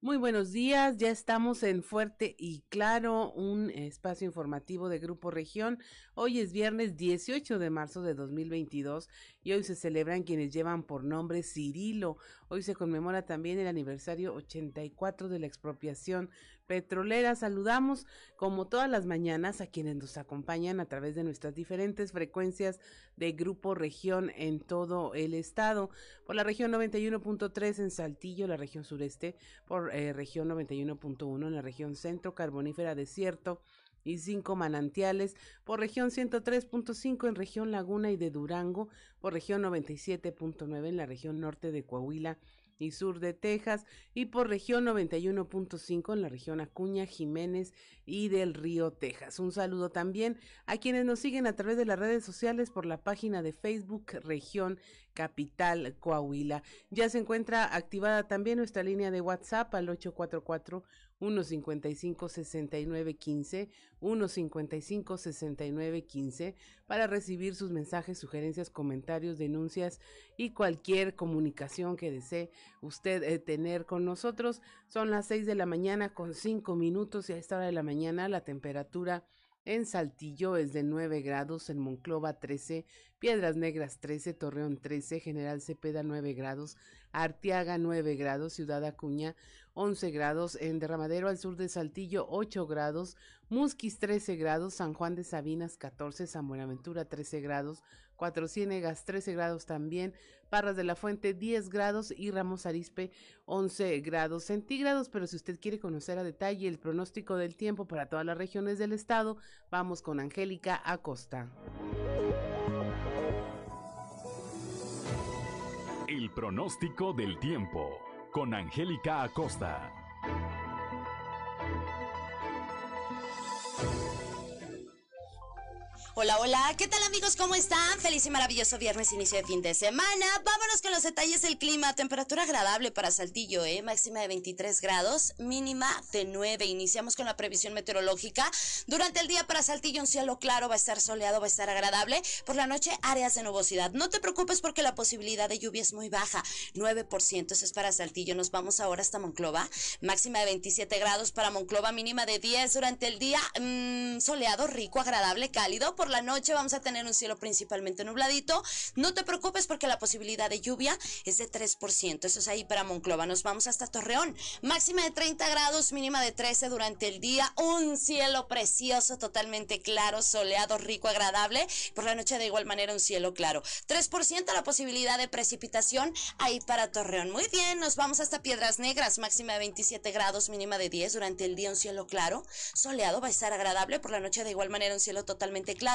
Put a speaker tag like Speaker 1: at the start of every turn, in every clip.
Speaker 1: Muy buenos días, ya estamos en Fuerte y Claro, un espacio informativo de Grupo Región. Hoy es viernes 18 de marzo de 2022 y hoy se celebran quienes llevan por nombre Cirilo. Hoy se conmemora también el aniversario 84 de la expropiación petrolera. Saludamos como todas las mañanas a quienes nos acompañan a través de nuestras diferentes frecuencias de Grupo Región en todo el estado. Por la región 91.3 en Saltillo, la región sureste, por eh, región 91.1 en la región centro, carbonífera desierto y cinco manantiales, por región 103.5 en región Laguna y de Durango, por región 97.9 en la región norte de Coahuila y sur de Texas y por región 91.5 en la región Acuña, Jiménez y del Río, Texas. Un saludo también a quienes nos siguen a través de las redes sociales por la página de Facebook Región Capital Coahuila. Ya se encuentra activada también nuestra línea de WhatsApp al 844 155 6915 155 6915 para recibir sus mensajes, sugerencias, comentarios, denuncias y cualquier comunicación que desee usted eh, tener con nosotros. Son las 6 de la mañana con 5 minutos y a esta hora de la mañana la temperatura en Saltillo es de 9 grados, en Monclova 13, Piedras Negras 13, Torreón 13, General Cepeda 9 grados, Arteaga 9 grados, Ciudad Acuña 11 grados, en Derramadero al sur de Saltillo 8 grados, Musquis 13 grados, San Juan de Sabinas 14, San Buenaventura 13 grados, Cuatro Ciénegas 13 grados también, Parras de la Fuente 10 grados y Ramos Arispe 11 grados centígrados. Pero si usted quiere conocer a detalle el pronóstico del tiempo para todas las regiones del estado, vamos con Angélica Acosta.
Speaker 2: El pronóstico del tiempo con Angélica Acosta.
Speaker 3: Hola, hola, ¿qué tal amigos? ¿Cómo están? Feliz y maravilloso viernes, inicio de fin de semana. Vámonos con los detalles del clima. Temperatura agradable para Saltillo, ¿eh? Máxima de 23 grados, mínima de 9. Iniciamos con la previsión meteorológica. Durante el día para Saltillo un cielo claro, va a estar soleado, va a estar agradable. Por la noche áreas de nubosidad. No te preocupes porque la posibilidad de lluvia es muy baja, 9%. Eso es para Saltillo. Nos vamos ahora hasta Monclova. Máxima de 27 grados para Monclova, mínima de 10 durante el día. Mmm, soleado, rico, agradable, cálido. Por la noche vamos a tener un cielo principalmente nubladito. No te preocupes porque la posibilidad de lluvia es de 3%. Eso es ahí para Monclova. Nos vamos hasta Torreón. Máxima de 30 grados, mínima de 13 durante el día. Un cielo precioso, totalmente claro, soleado, rico, agradable. Por la noche de igual manera un cielo claro. 3% la posibilidad de precipitación ahí para Torreón. Muy bien, nos vamos hasta Piedras Negras. Máxima de 27 grados, mínima de 10 durante el día un cielo claro. Soleado, va a estar agradable. Por la noche de igual manera un cielo totalmente claro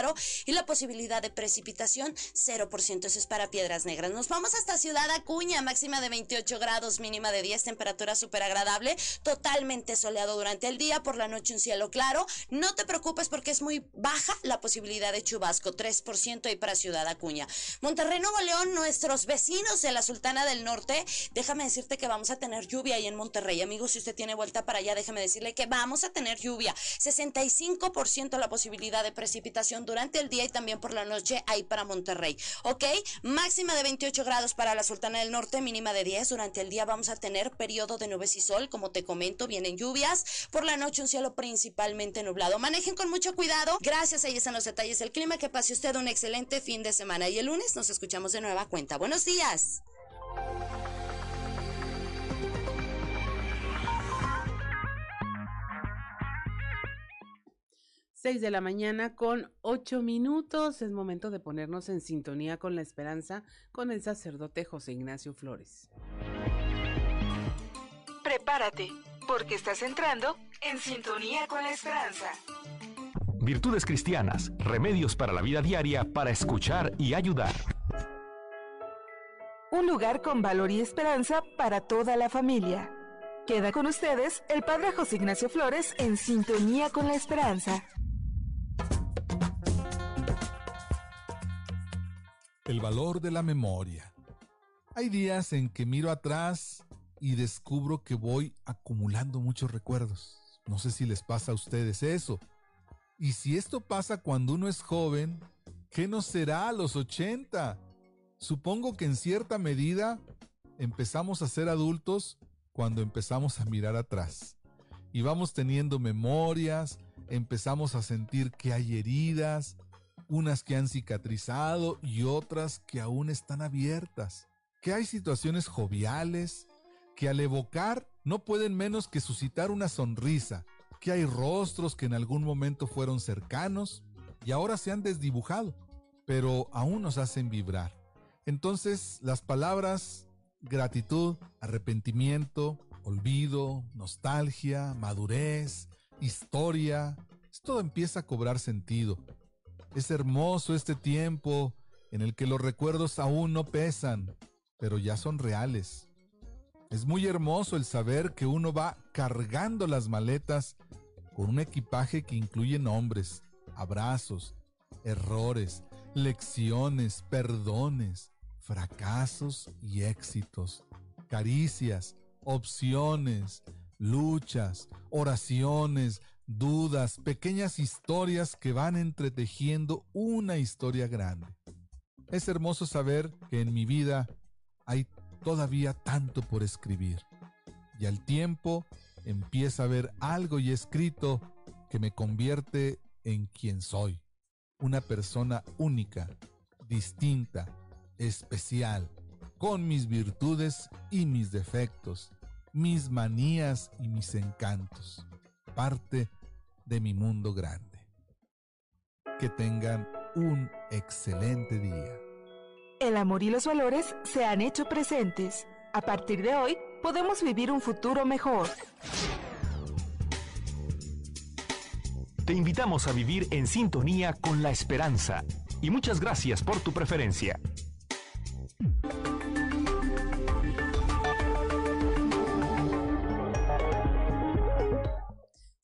Speaker 3: y la posibilidad de precipitación 0%. Eso es para Piedras Negras. Nos vamos hasta Ciudad Acuña, máxima de 28 grados, mínima de 10, temperatura súper agradable, totalmente soleado durante el día, por la noche un cielo claro. No te preocupes porque es muy baja la posibilidad de chubasco, 3% ahí para Ciudad Acuña. Monterrey, Nuevo León, nuestros vecinos de la Sultana del Norte, déjame decirte que vamos a tener lluvia ahí en Monterrey. Amigos, si usted tiene vuelta para allá, déjame decirle que vamos a tener lluvia. 65% la posibilidad de precipitación durante el día y también por la noche ahí para Monterrey. ¿Ok? Máxima de 28 grados para la Sultana del Norte, mínima de 10. Durante el día vamos a tener periodo de nubes y sol, como te comento, vienen lluvias. Por la noche un cielo principalmente nublado. Manejen con mucho cuidado. Gracias, ahí están los detalles del clima. Que pase usted un excelente fin de semana. Y el lunes nos escuchamos de nueva cuenta. Buenos días.
Speaker 1: 6 de la mañana con 8 minutos. Es momento de ponernos en sintonía con la esperanza con el sacerdote José Ignacio Flores.
Speaker 4: Prepárate, porque estás entrando en sintonía con la esperanza.
Speaker 2: Virtudes cristianas, remedios para la vida diaria para escuchar y ayudar.
Speaker 4: Un lugar con valor y esperanza para toda la familia. Queda con ustedes el Padre José Ignacio Flores en sintonía con la esperanza.
Speaker 5: El valor de la memoria. Hay días en que miro atrás y descubro que voy acumulando muchos recuerdos. No sé si les pasa a ustedes eso. Y si esto pasa cuando uno es joven, ¿qué nos será a los 80? Supongo que en cierta medida empezamos a ser adultos cuando empezamos a mirar atrás y vamos teniendo memorias, empezamos a sentir que hay heridas, unas que han cicatrizado y otras que aún están abiertas, que hay situaciones joviales que al evocar no pueden menos que suscitar una sonrisa, que hay rostros que en algún momento fueron cercanos y ahora se han desdibujado, pero aún nos hacen vibrar. Entonces las palabras gratitud, arrepentimiento, olvido, nostalgia, madurez, historia, todo empieza a cobrar sentido. Es hermoso este tiempo en el que los recuerdos aún no pesan, pero ya son reales. Es muy hermoso el saber que uno va cargando las maletas con un equipaje que incluye nombres, abrazos, errores, lecciones, perdones, fracasos y éxitos, caricias, opciones, luchas, oraciones, dudas, pequeñas historias que van entretejiendo una historia grande. Es hermoso saber que en mi vida hay todavía tanto por escribir. Y al tiempo empieza a ver algo y escrito que me convierte en quien soy. Una persona única, distinta, especial, con mis virtudes y mis defectos, mis manías y mis encantos parte de mi mundo grande. Que tengan un excelente día.
Speaker 4: El amor y los valores se han hecho presentes. A partir de hoy, podemos vivir un futuro mejor.
Speaker 2: Te invitamos a vivir en sintonía con la esperanza y muchas gracias por tu preferencia.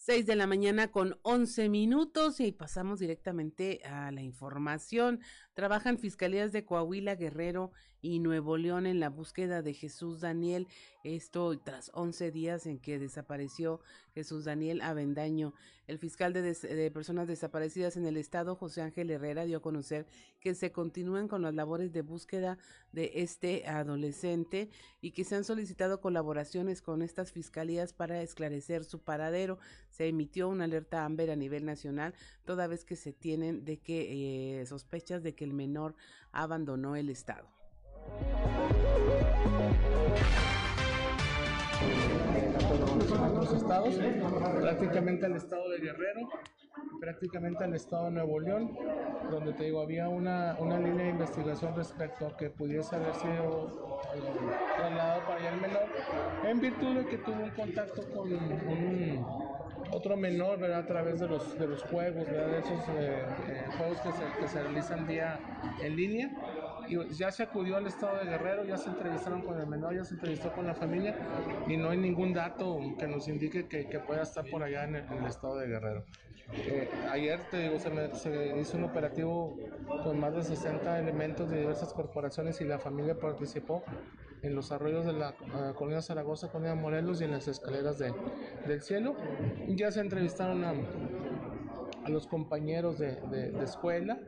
Speaker 1: 6 de la mañana con 11 minutos y pasamos directamente a la información. Trabajan fiscalías de Coahuila, Guerrero y Nuevo León en la búsqueda de Jesús Daniel. Esto tras 11 días en que desapareció Jesús Daniel Avendaño. El fiscal de, personas desaparecidas en el estado, José Ángel Herrera, dio a conocer que se continúan con las labores de búsqueda de este adolescente y que se han solicitado colaboraciones con estas fiscalías para esclarecer su paradero. Se emitió una alerta AMBER a nivel nacional, toda vez que se tienen de que eh, sospechas de que el menor abandonó el estado
Speaker 6: otros estados, prácticamente al estado de Guerrero, prácticamente al estado de Nuevo León, donde te digo, había una, una línea de investigación respecto a que pudiese haber sido eh, trasladado para allá el menor, en virtud de que tuvo un contacto con un, otro menor, ¿verdad? A través de los, de los juegos, ¿verdad? De esos eh, eh, juegos que se, que se realizan vía en línea y ya se acudió al estado de Guerrero, ya se entrevistaron con el menor, ya se entrevistó con la familia y no hay ningún dato que nos indique que, que pueda estar por allá en el, estado de Guerrero. Eh, ayer te digo, se, se, hizo un operativo con más de 60 elementos de diversas corporaciones y la familia participó en los arroyos de la uh, colonia Zaragoza, colonia Morelos y en las escaleras de, del cielo. Ya se entrevistaron a, a los compañeros de, de, de escuela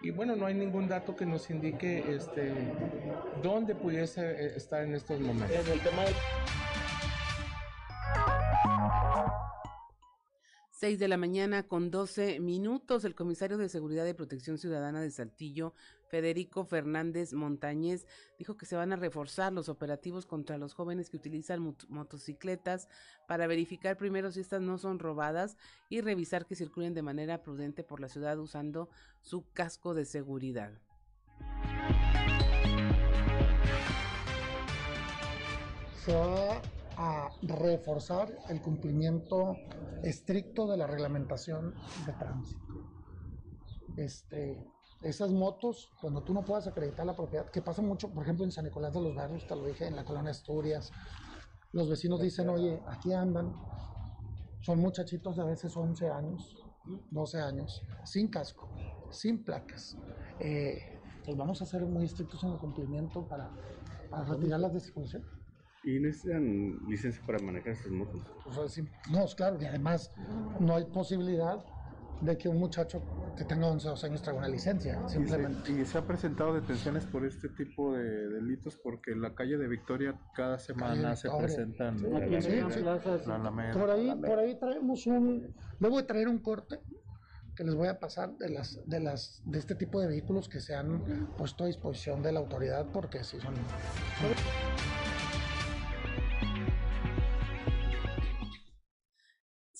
Speaker 6: y bueno, no hay ningún dato que nos indique este, dónde pudiese eh, estar en estos momentos. En el tema
Speaker 1: 6 de la mañana con 12 minutos, el comisario de Seguridad y Protección Ciudadana de Saltillo, Federico Fernández Montañez, dijo que se van a reforzar los operativos contra los jóvenes que utilizan motocicletas para verificar primero si estas no son robadas y revisar que circulen de manera prudente por la ciudad usando su casco de seguridad.
Speaker 7: A reforzar el cumplimiento estricto de la reglamentación de tránsito. Este, esas motos, cuando tú no puedas acreditar la propiedad, que pasa mucho, por ejemplo, en San Nicolás de los Barrios, te lo dije, en la colonia Asturias, los vecinos dicen, oye, aquí andan, son muchachitos de a veces 11 años, 12 años, sin casco, sin placas. Eh, pues vamos a ser muy estrictos en el cumplimiento para, para retirar las de circulación.
Speaker 8: ¿Y necesitan licencia para manejar estas motos?
Speaker 7: no, claro, y además no hay posibilidad de que un muchacho que tenga 11 o 12 años traiga una licencia, simplemente.
Speaker 9: ¿Y se, y se ha presentado detenciones por este tipo de delitos porque en la calle de Victoria cada semana se presentan
Speaker 7: Sí,
Speaker 9: la,
Speaker 7: sí, sí.
Speaker 9: la Alameda.
Speaker 7: Por ahí, por ahí traemos un, debo de traer un corte que les voy a pasar de las, de las, de este tipo de vehículos que se han puesto a disposición de la autoridad porque sí son.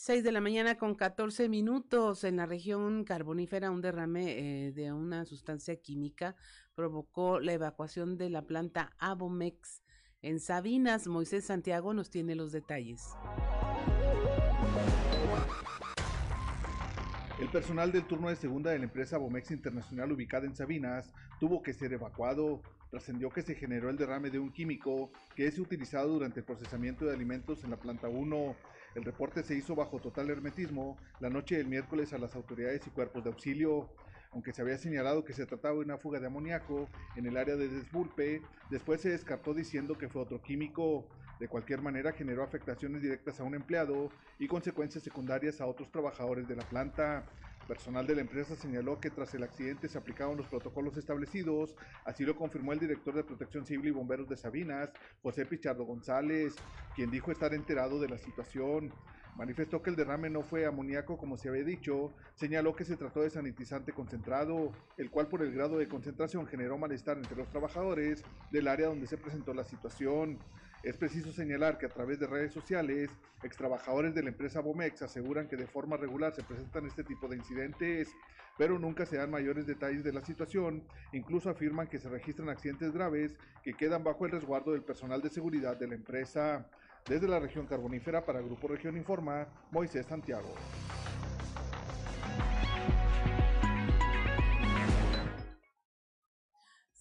Speaker 1: 6 de la mañana con 14 minutos en la región carbonífera un derrame eh, de una sustancia química provocó la evacuación de la planta Abomex en Sabinas. Moisés Santiago nos tiene los detalles.
Speaker 10: El personal del turno de segunda de la empresa Bomex Internacional ubicada en Sabinas tuvo que ser evacuado. Trascendió que se generó el derrame de un químico que es utilizado durante el procesamiento de alimentos en la planta 1. El reporte se hizo bajo total hermetismo la noche del miércoles a las autoridades y cuerpos de auxilio. Aunque se había señalado que se trataba de una fuga de amoníaco en el área de Desbulpe, después se descartó diciendo que fue otro químico. De cualquier manera generó afectaciones directas a un empleado y consecuencias secundarias a otros trabajadores de la planta. Personal de la empresa señaló que tras el accidente se aplicaron los protocolos establecidos, así lo confirmó el director de Protección Civil y Bomberos de Sabinas, José Pichardo González, quien dijo estar enterado de la situación. Manifestó que el derrame no fue amoníaco como se había dicho, señaló que se trató de sanitizante concentrado, el cual por el grado de concentración generó malestar entre los trabajadores del área donde se presentó la situación. Es preciso señalar que a través de redes sociales, extrabajadores de la empresa Bomex aseguran que de forma regular se presentan este tipo de incidentes, pero nunca se dan mayores detalles de la situación. Incluso afirman que se registran accidentes graves que quedan bajo el resguardo del personal de seguridad de la empresa. Desde la región carbonífera para Grupo Región Informa, Moisés Santiago.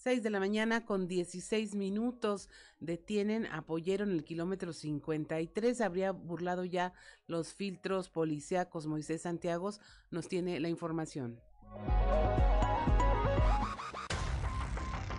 Speaker 1: 6 de la mañana con 16 minutos detienen a Pollero en el kilómetro 53. Habría burlado ya los filtros policíacos. Moisés Santiago nos tiene la información.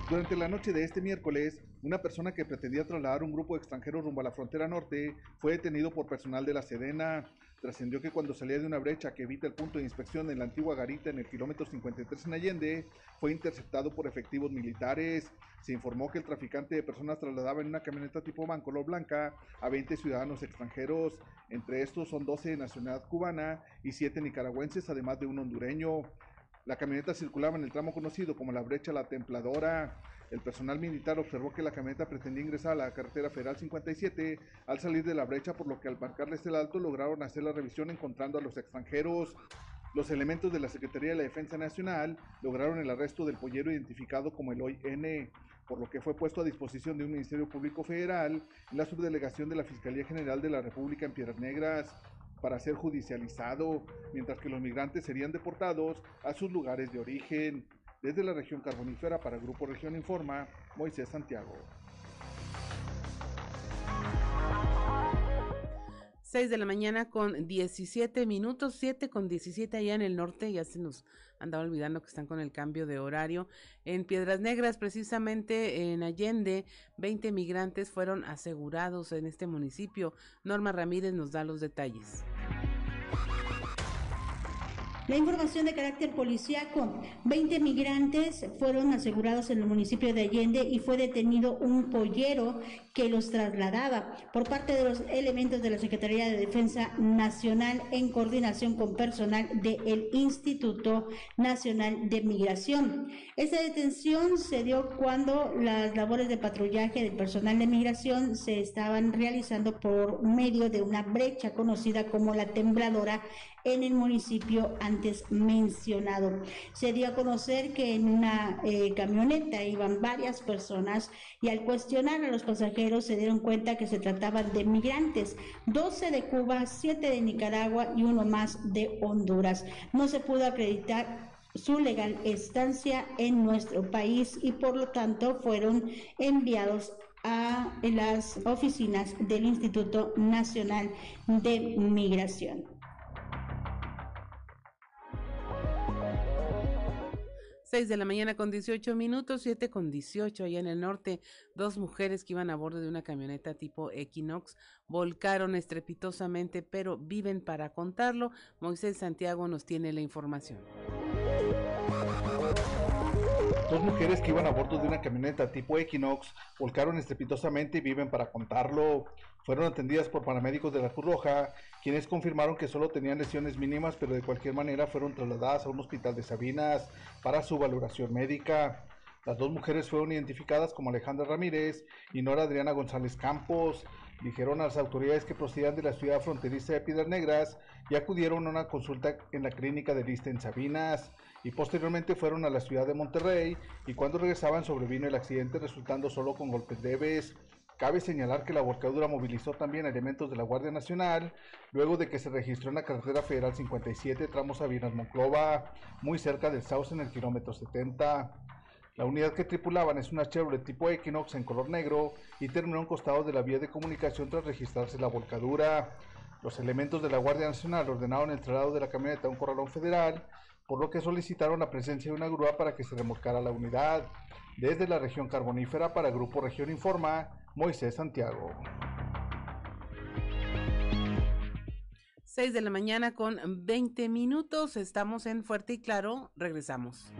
Speaker 10: Durante la noche de este miércoles, una persona que pretendía trasladar un grupo de extranjeros rumbo a la frontera norte fue detenido por personal de la Sedena. Trascendió que cuando salía de una brecha que evita el punto de inspección en la antigua garita en el kilómetro 53 en Allende, fue interceptado por efectivos militares. Se informó que el traficante de personas trasladaba en una camioneta tipo van color blanca a 20 ciudadanos extranjeros. Entre estos son 12 de nacionalidad cubana y 7 nicaragüenses, además de un hondureño. La camioneta circulaba en el tramo conocido como la brecha La Templadora. El personal militar observó que la camioneta pretendía ingresar a la carretera federal 57 al salir de la brecha, por lo que al marcarles el alto lograron hacer la revisión encontrando a los extranjeros. Los elementos de la Secretaría de la Defensa Nacional lograron el arresto del pollero identificado como el Hoy N, por lo que fue puesto a disposición de un Ministerio Público Federal en la subdelegación de la Fiscalía General de la República en Piedras Negras para ser judicializado, mientras que los migrantes serían deportados a sus lugares de origen. Desde la región carbonífera para Grupo Región Informa, Moisés Santiago.
Speaker 1: 6 de la mañana con 17 minutos, 7 con 17 allá en el norte, ya se nos andaba olvidando que están con el cambio de horario. En Piedras Negras, precisamente en Allende, 20 migrantes fueron asegurados en este municipio. Norma Ramírez nos da los detalles.
Speaker 11: La información de carácter policíaco. 20 migrantes fueron asegurados en el municipio de Allende y fue detenido un pollero que los trasladaba por parte de los elementos de la Secretaría de Defensa Nacional en coordinación con personal del Instituto Nacional de Migración. Esta detención se dio cuando las labores de patrullaje del personal de migración se estaban realizando por medio de una brecha conocida como la tembladora en el municipio antes mencionado. Se dio a conocer que en una eh, camioneta iban varias personas y al cuestionar a los pasajeros se dieron cuenta que se trataban de migrantes, 12 de Cuba, 7 de Nicaragua y uno más de Honduras. No se pudo acreditar su legal estancia en nuestro país y por lo tanto fueron enviados a las oficinas del Instituto Nacional de Migración.
Speaker 1: 6 de la mañana con 18 minutos, 7 con 18 allá en el norte. Dos mujeres que iban a bordo de una camioneta tipo Equinox volcaron estrepitosamente, pero viven para contarlo. Moisés Santiago nos tiene la información.
Speaker 10: Dos mujeres que iban a bordo de una camioneta tipo Equinox volcaron estrepitosamente y viven para contarlo. Fueron atendidas por paramédicos de la Cruz Roja, quienes confirmaron que solo tenían lesiones mínimas, pero de cualquier manera fueron trasladadas a un hospital de Sabinas para su valoración médica. Las dos mujeres fueron identificadas como Alejandra Ramírez y Nora Adriana González Campos. Dijeron a las autoridades que procedían de la ciudad fronteriza de Piedras Negras y acudieron a una consulta en la clínica de Lista en Sabinas y posteriormente fueron a la ciudad de Monterrey y cuando regresaban sobrevino el accidente resultando solo con golpes leves. Cabe señalar que la volcadura movilizó también elementos de la Guardia Nacional, luego de que se registró en la carretera federal 57, tramo Sabinas-Monclova, muy cerca del Sauce en el kilómetro 70. La unidad que tripulaban es una Chevrolet tipo Equinox en color negro y terminó a un costado de la vía de comunicación tras registrarse la volcadura. Los elementos de la Guardia Nacional ordenaron el traslado de la camioneta a un corralón federal por lo que solicitaron la presencia de una grúa para que se remolcara la unidad. Desde la región carbonífera para Grupo Región Informa, Moisés Santiago.
Speaker 1: 6 de la mañana con 20 minutos, estamos en Fuerte y Claro, regresamos.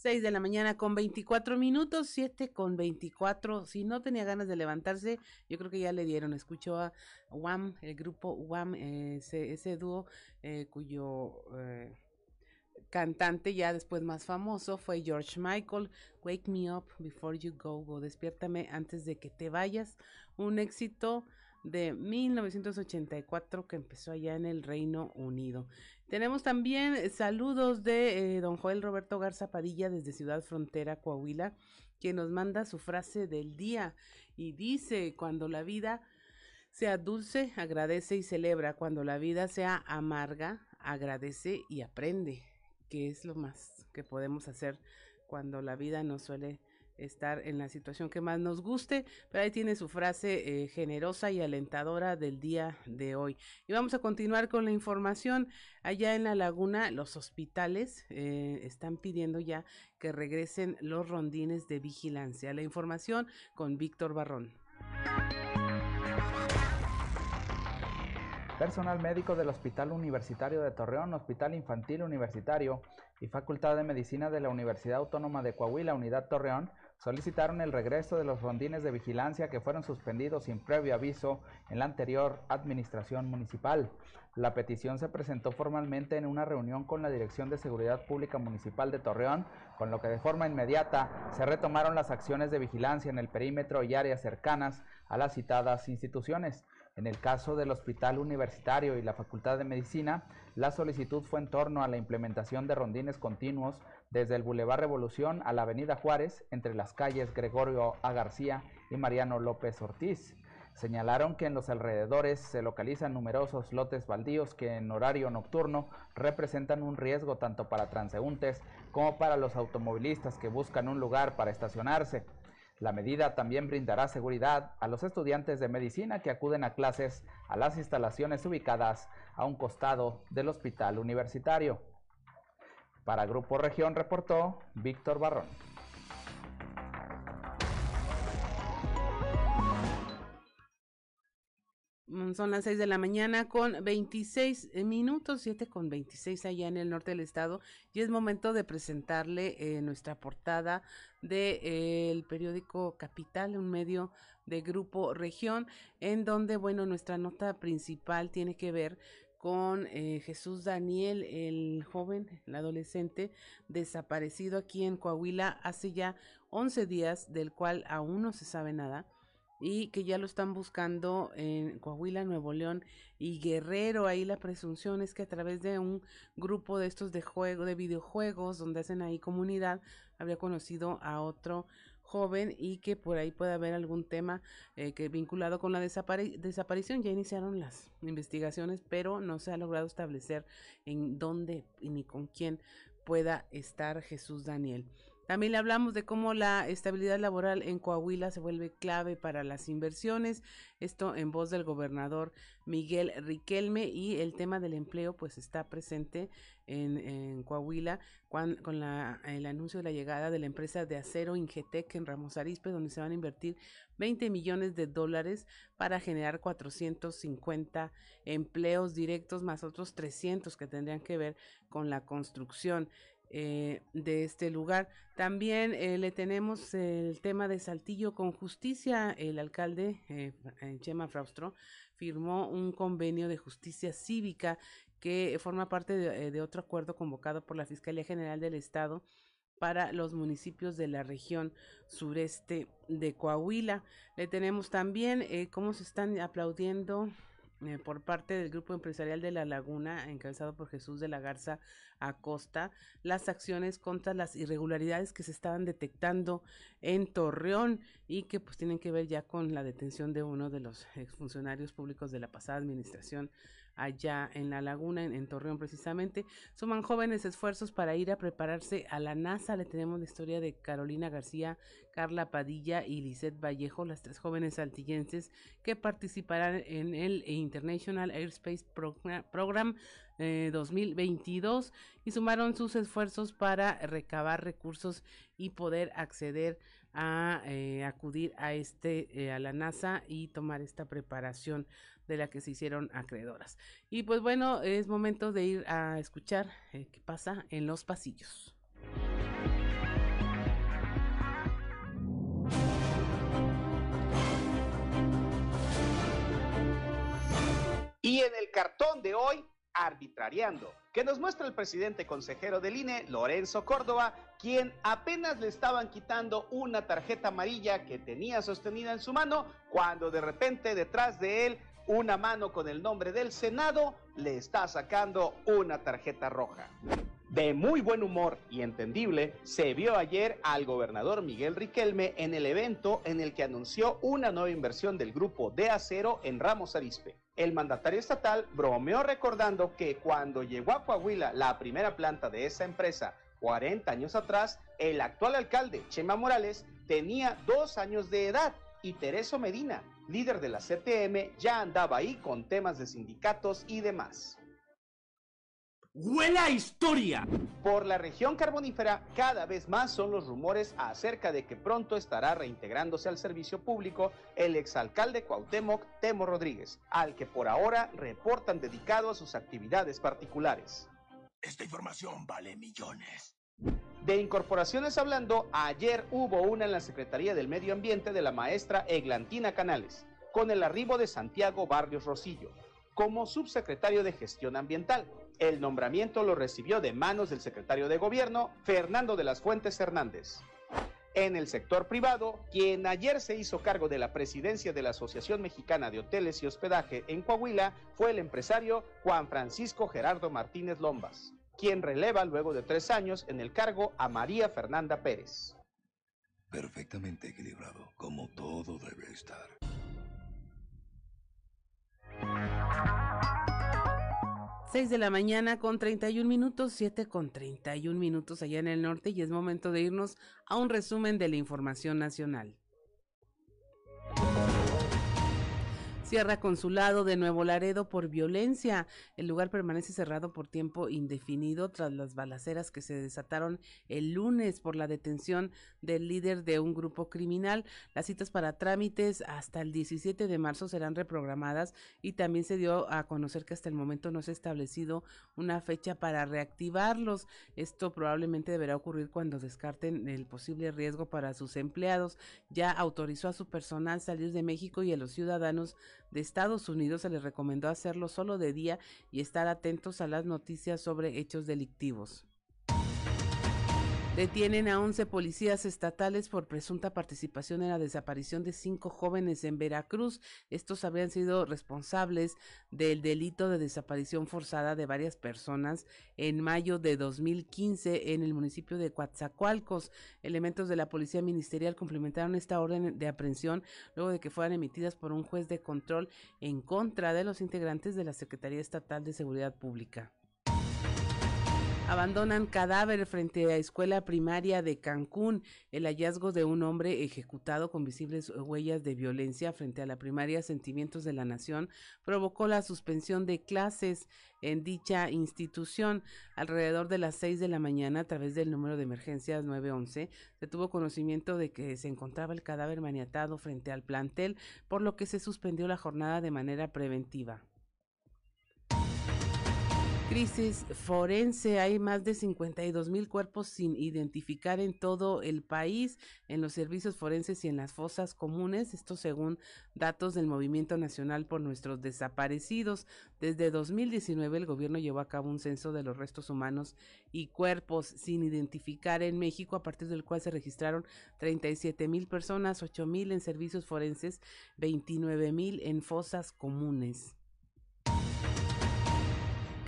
Speaker 1: 6 de la mañana con 24 minutos, 7 con 24. Si no tenía ganas de levantarse, yo creo que ya le dieron. Escuchó a Wham, el grupo Wham, ese, ese dúo eh, cuyo eh, cantante ya después más famoso fue George Michael. Wake Me Up Before You Go, o Despiértame antes de que te vayas. Un éxito de 1984 que empezó allá en el Reino Unido. Tenemos también eh, saludos de eh, don Joel Roberto Garza Padilla desde Ciudad Frontera, Coahuila, que nos manda su frase del día y dice, cuando la vida sea dulce, agradece y celebra, cuando la vida sea amarga, agradece y aprende, que es lo más que podemos hacer cuando la vida nos suele estar en la situación que más nos guste, pero ahí tiene su frase eh, generosa y alentadora del día de hoy. Y vamos a continuar con la información. Allá en la laguna, los hospitales eh, están pidiendo ya que regresen los rondines de vigilancia. La información con Víctor Barrón.
Speaker 12: Personal médico del Hospital Universitario de Torreón, Hospital Infantil Universitario y Facultad de Medicina de la Universidad Autónoma de Coahuila, Unidad Torreón, solicitaron el regreso de los rondines de vigilancia que fueron suspendidos sin previo aviso en la anterior administración municipal. La petición se presentó formalmente en una reunión con la Dirección de Seguridad Pública Municipal de Torreón, con lo que de forma inmediata se retomaron las acciones de vigilancia en el perímetro y áreas cercanas a las citadas instituciones. En el caso del Hospital Universitario y la Facultad de Medicina, la solicitud fue en torno a la implementación de rondines continuos desde el Boulevard Revolución a la Avenida Juárez, entre las calles Gregorio A. García y Mariano López Ortiz. Señalaron que en los alrededores se localizan numerosos lotes baldíos que en horario nocturno representan un riesgo tanto para transeúntes como para los automovilistas que buscan un lugar para estacionarse. La medida también brindará seguridad a los estudiantes de medicina que acuden a clases a las instalaciones ubicadas a un costado del hospital universitario. Para Grupo Región reportó Víctor Barrón.
Speaker 1: Mm, son las 6 de la mañana con 26 minutos, 7 con 26 allá en el norte del estado. Y es momento de presentarle eh, nuestra portada del de, eh, periódico Capital, un medio de Grupo Región, en donde, bueno, nuestra nota principal tiene que ver con eh, Jesús Daniel, el joven, el adolescente, desaparecido aquí en Coahuila hace ya 11 días, del cual aún no se sabe nada, y que ya lo están buscando en Coahuila, Nuevo León y Guerrero. Ahí la presunción es que a través de un grupo de estos de juego, de videojuegos, donde hacen ahí comunidad, habría conocido a otro joven y que por ahí puede haber algún tema eh, que vinculado con la desaparición. Ya iniciaron las investigaciones, pero no se ha logrado establecer en dónde ni con quién pueda estar Jesús Daniel. También le hablamos de cómo la estabilidad laboral en Coahuila se vuelve clave para las inversiones. Esto en voz del gobernador Miguel Riquelme y el tema del empleo pues está presente en, Coahuila con, el anuncio de la llegada de la empresa de acero Ingetec en Ramos Arizpe donde se van a invertir 20 millones de dólares para generar 450 empleos directos más otros 300 que tendrían que ver con la construcción. Eh, de este lugar. También eh, le tenemos el tema de Saltillo con justicia. El alcalde eh, Chema Fraustro firmó un convenio de justicia cívica que forma parte de, otro acuerdo convocado por la Fiscalía General del Estado para los municipios de la región sureste de Coahuila. Le tenemos también cómo se están aplaudiendo eh, por parte del Grupo Empresarial de La Laguna, encabezado por Jesús de la Garza Acosta, las acciones contra las irregularidades que se estaban detectando en Torreón y que pues tienen que ver ya con la detención de uno de los exfuncionarios públicos de la pasada administración allá en la laguna, en, Torreón precisamente. Suman jóvenes esfuerzos para ir a prepararse a la NASA. Le tenemos la historia de Carolina García, Carla Padilla y Lisette Vallejo, las tres jóvenes altillenses que participarán en el International Airspace Program 2022 eh, y sumaron sus esfuerzos para recabar recursos y poder acceder a eh, acudir a este eh, a la NASA y tomar esta preparación de la que se hicieron acreedoras. Y pues bueno, es momento de ir a escuchar eh, qué pasa en los pasillos.
Speaker 13: Y en el cartón de hoy, arbitrariando, que nos muestra el presidente consejero del INE, Lorenzo Córdoba, quien apenas le estaban quitando una tarjeta amarilla que tenía sostenida en su mano, cuando de repente detrás de él una mano con el nombre del Senado le está sacando una tarjeta roja. De muy buen humor y entendible, se vio ayer al gobernador Miguel Riquelme en el evento en el que anunció una nueva inversión del grupo de acero en Ramos Arispe. El mandatario estatal bromeó recordando que cuando llegó a Coahuila la primera planta de esa empresa 40 años atrás, el actual alcalde, Chema Morales, tenía dos años de edad y Tereso Medina, líder de la CTM, ya andaba ahí con temas de sindicatos y demás. ¡Huela historia! Por la región carbonífera, cada vez más son los rumores acerca de que pronto estará reintegrándose al servicio público el exalcalde Cuauhtémoc Temo Rodríguez, al que por ahora reportan dedicado a sus actividades particulares. Esta información vale millones. De incorporaciones hablando, ayer hubo una en la Secretaría del Medio Ambiente de la maestra Eglantina Canales, con el arribo de Santiago Barrios Rosillo, como subsecretario de Gestión Ambiental. El nombramiento lo recibió de manos del secretario de Gobierno, Fernando de las Fuentes Hernández. En el sector privado, quien ayer se hizo cargo de la presidencia de la Asociación Mexicana de Hoteles y Hospedaje en Coahuila fue el empresario Juan Francisco Gerardo Martínez Lombas quien releva luego de tres años en el cargo a María Fernanda Pérez.
Speaker 14: Perfectamente equilibrado, como todo debe estar.
Speaker 1: 6 de la mañana con 31 minutos, 7 con 31 minutos allá en el norte y es momento de irnos a un resumen de la información nacional. Cierra consulado de Nuevo Laredo por violencia. El lugar permanece cerrado por tiempo indefinido tras las balaceras que se desataron el lunes por la detención del líder de un grupo criminal. Las citas para trámites hasta el 17 de marzo serán reprogramadas y también se dio a conocer que hasta el momento no se ha establecido una fecha para reactivarlos. Esto probablemente deberá ocurrir cuando descarten el posible riesgo para sus empleados. Ya autorizó a su personal salir de México y a los ciudadanos de Estados Unidos se les recomendó hacerlo solo de día y estar atentos a las noticias sobre hechos delictivos. Detienen a 11 policías estatales por presunta participación en la desaparición de cinco jóvenes en Veracruz. Estos habrían sido responsables del delito de desaparición forzada de varias personas en mayo de 2015 en el municipio de Coatzacoalcos. Elementos de la Policía Ministerial complementaron esta orden de aprehensión luego de que fueran emitidas por un juez de control en contra de los integrantes de la Secretaría Estatal de Seguridad Pública. Abandonan cadáver frente a escuela primaria de Cancún. El hallazgo de un hombre ejecutado con visibles huellas de violencia frente a la primaria Sentimientos de la Nación provocó la suspensión de clases en dicha institución. Alrededor de las 6 de la mañana, a través del número de emergencias 911, se tuvo conocimiento de que se encontraba el cadáver maniatado frente al plantel, por lo que se suspendió la jornada de manera preventiva. Crisis forense. Hay más de 52 mil cuerpos sin identificar en todo el país, en los servicios forenses y en las fosas comunes. Esto según datos del Movimiento Nacional por Nuestros Desaparecidos. Desde 2019 el gobierno llevó a cabo un censo de los restos humanos y cuerpos sin identificar en México, a partir del cual se registraron 37 mil personas, 8 mil en servicios forenses, 29 mil en fosas comunes.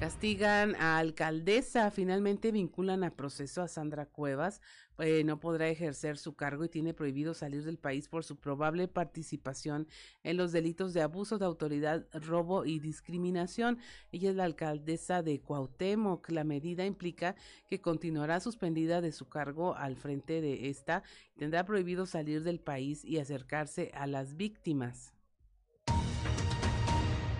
Speaker 1: Castigan a alcaldesa, finalmente vinculan a proceso a Sandra Cuevas, eh, no podrá ejercer su cargo y tiene prohibido salir del país por su probable participación en los delitos de abuso de autoridad, robo y discriminación. Ella es la alcaldesa de Cuauhtémoc. La medida implica que continuará suspendida de su cargo al frente de esta tendrá prohibido salir del país y acercarse a las víctimas.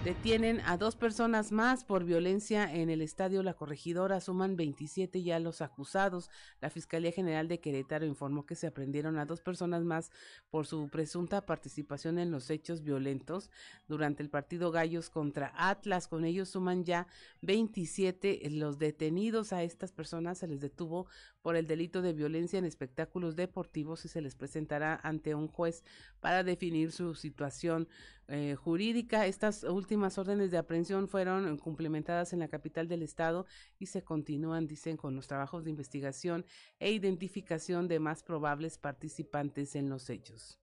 Speaker 1: Detienen a dos personas más por violencia en el estadio La Corregidora. Suman 27 ya los acusados. La Fiscalía General de Querétaro informó que se aprendieron a dos personas más por su presunta participación en los hechos violentos durante el partido Gallos contra Atlas. Con ellos suman ya 27 los detenidos. A estas personas se les detuvo por el delito de violencia en espectáculos deportivos y se les presentará ante un juez para definir su situación eh, jurídica. Estas últimas órdenes de aprehensión fueron cumplimentadas en la capital del estado y se continúan, dicen, con los trabajos de investigación e identificación de más probables participantes en los hechos.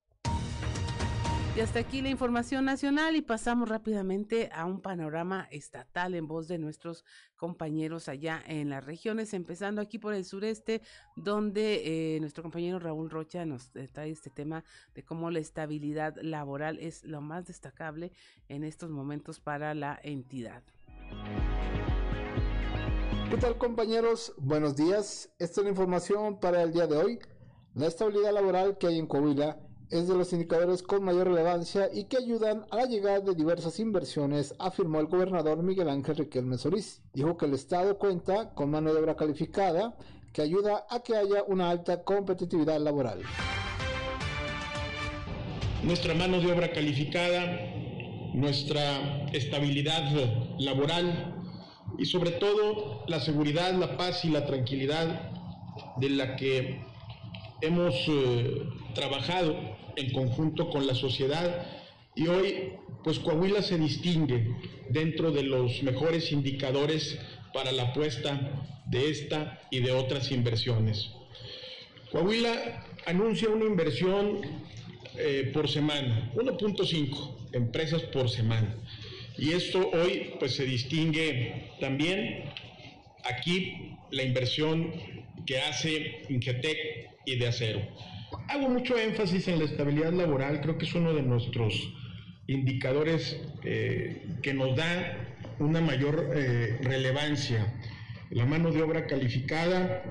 Speaker 1: Y hasta aquí la información nacional y pasamos rápidamente a un panorama estatal en voz de nuestros compañeros allá en las regiones, empezando aquí por el sureste, donde eh, nuestro compañero Raúl Rocha nos trae este tema de cómo la estabilidad laboral es lo más destacable en estos momentos para la entidad.
Speaker 15: ¿Qué tal compañeros? Buenos días. Esta es la información para el día de hoy. La estabilidad laboral que hay en Coahuila es de los indicadores con mayor relevancia y que ayudan a la llegada de diversas inversiones, afirmó el gobernador Miguel Ángel Riquelme Solís. Dijo que el Estado cuenta con mano de obra calificada que ayuda a que haya una alta competitividad laboral.
Speaker 16: Nuestra mano de obra calificada, nuestra estabilidad laboral y sobre todo la seguridad, la paz y la tranquilidad de la que hemos eh, trabajado en conjunto con la sociedad y hoy pues Coahuila se distingue dentro de los mejores indicadores para la apuesta de esta y de otras inversiones. Coahuila anuncia una inversión eh, por semana, 1.5 empresas por semana. Y esto hoy pues se distingue también aquí la inversión que hace Ingetec y de acero. Hago mucho énfasis en la estabilidad laboral, creo que es uno de nuestros indicadores eh, que nos da una mayor eh, relevancia. La mano de obra calificada,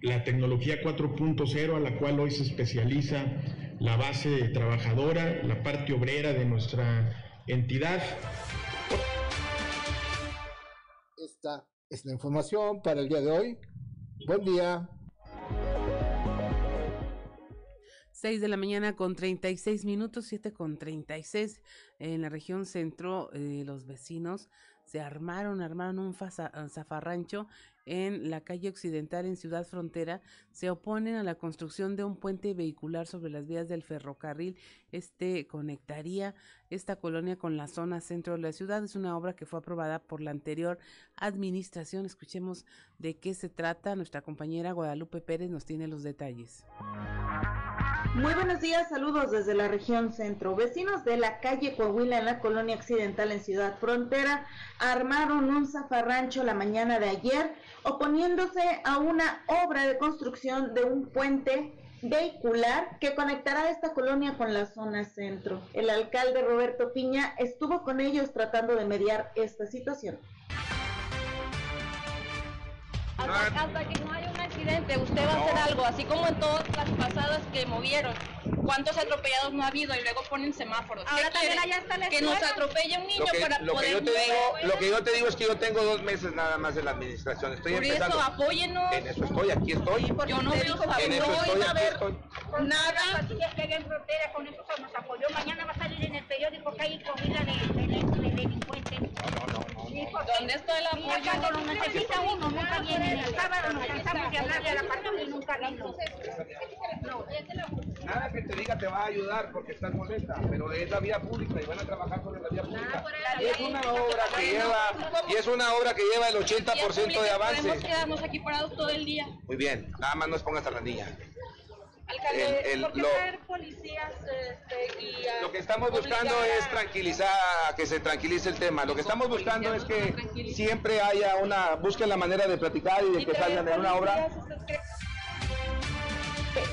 Speaker 16: la tecnología 4.0 a la cual hoy se especializa la base trabajadora, la parte obrera de nuestra entidad.
Speaker 15: Esta es la información para el día de hoy. Buen día.
Speaker 1: 6 de la mañana con 36 minutos, 7 con 36 en la región centro, eh, los vecinos se armaron, armaron un zafarrancho en la calle occidental en Ciudad Frontera, se oponen a la construcción de un puente vehicular sobre las vías del ferrocarril. Este conectaría esta colonia con la zona centro de la ciudad. Es una obra que fue aprobada por la anterior administración. Escuchemos de qué se trata. Nuestra compañera Guadalupe Pérez nos tiene los detalles.
Speaker 17: Muy buenos días, saludos desde la región centro. Vecinos de la calle Coahuila en la colonia occidental en Ciudad Frontera armaron un zafarrancho la mañana de ayer oponiéndose a una obra de construcción de un puente vehicular que conectará esta colonia con la zona centro. El alcalde Roberto Piña estuvo con ellos tratando de mediar esta situación.
Speaker 18: Hasta, que no haya un accidente, usted va a hacer algo, así como en todas las pasadas que movieron. ¿Cuántos atropellados no ha habido? Y luego ponen semáforos. Ahora también allá está la Que nos atropelle un niño para
Speaker 19: lo
Speaker 18: poder...
Speaker 19: Que yo te digo, lo que yo te digo es que yo tengo dos meses nada más en la administración. Estoy
Speaker 18: Por
Speaker 19: empezando.
Speaker 18: eso, apóyenos.
Speaker 19: En eso estoy, aquí estoy.
Speaker 18: Yo no digo
Speaker 19: En eso estoy, aquí estoy.
Speaker 18: Nada.
Speaker 20: que en frontera, con eso se nos apoyó. Mañana va a salir en el periódico que hay comida de, de, de, de delincuentes.
Speaker 19: No, no, no.
Speaker 18: ¿Dónde está el apoyo?
Speaker 20: Cuando lo necesita uno, nunca viene. El sábado nos cansamos de hablarle a la parte y nunca vino.
Speaker 19: Nada que te diga te va a ayudar porque estás molesta, pero es la vía pública y van a trabajar sobre la vía pública. Y es una obra que lleva y es una obra que lleva el 80% de avance.
Speaker 18: Podemos quedarnos aquí parados todo el día.
Speaker 19: Muy bien, nada más nos pongas a la niña.
Speaker 18: Alcalde,
Speaker 19: El- el-
Speaker 18: ¿por qué
Speaker 19: lo-
Speaker 18: traer policías este, y a-
Speaker 19: Lo que estamos buscando
Speaker 18: a-
Speaker 19: es tranquilizar, que se tranquilice el tema. Lo que estamos buscando es que siempre haya una, busquen la manera de platicar y de que salgan de una obra.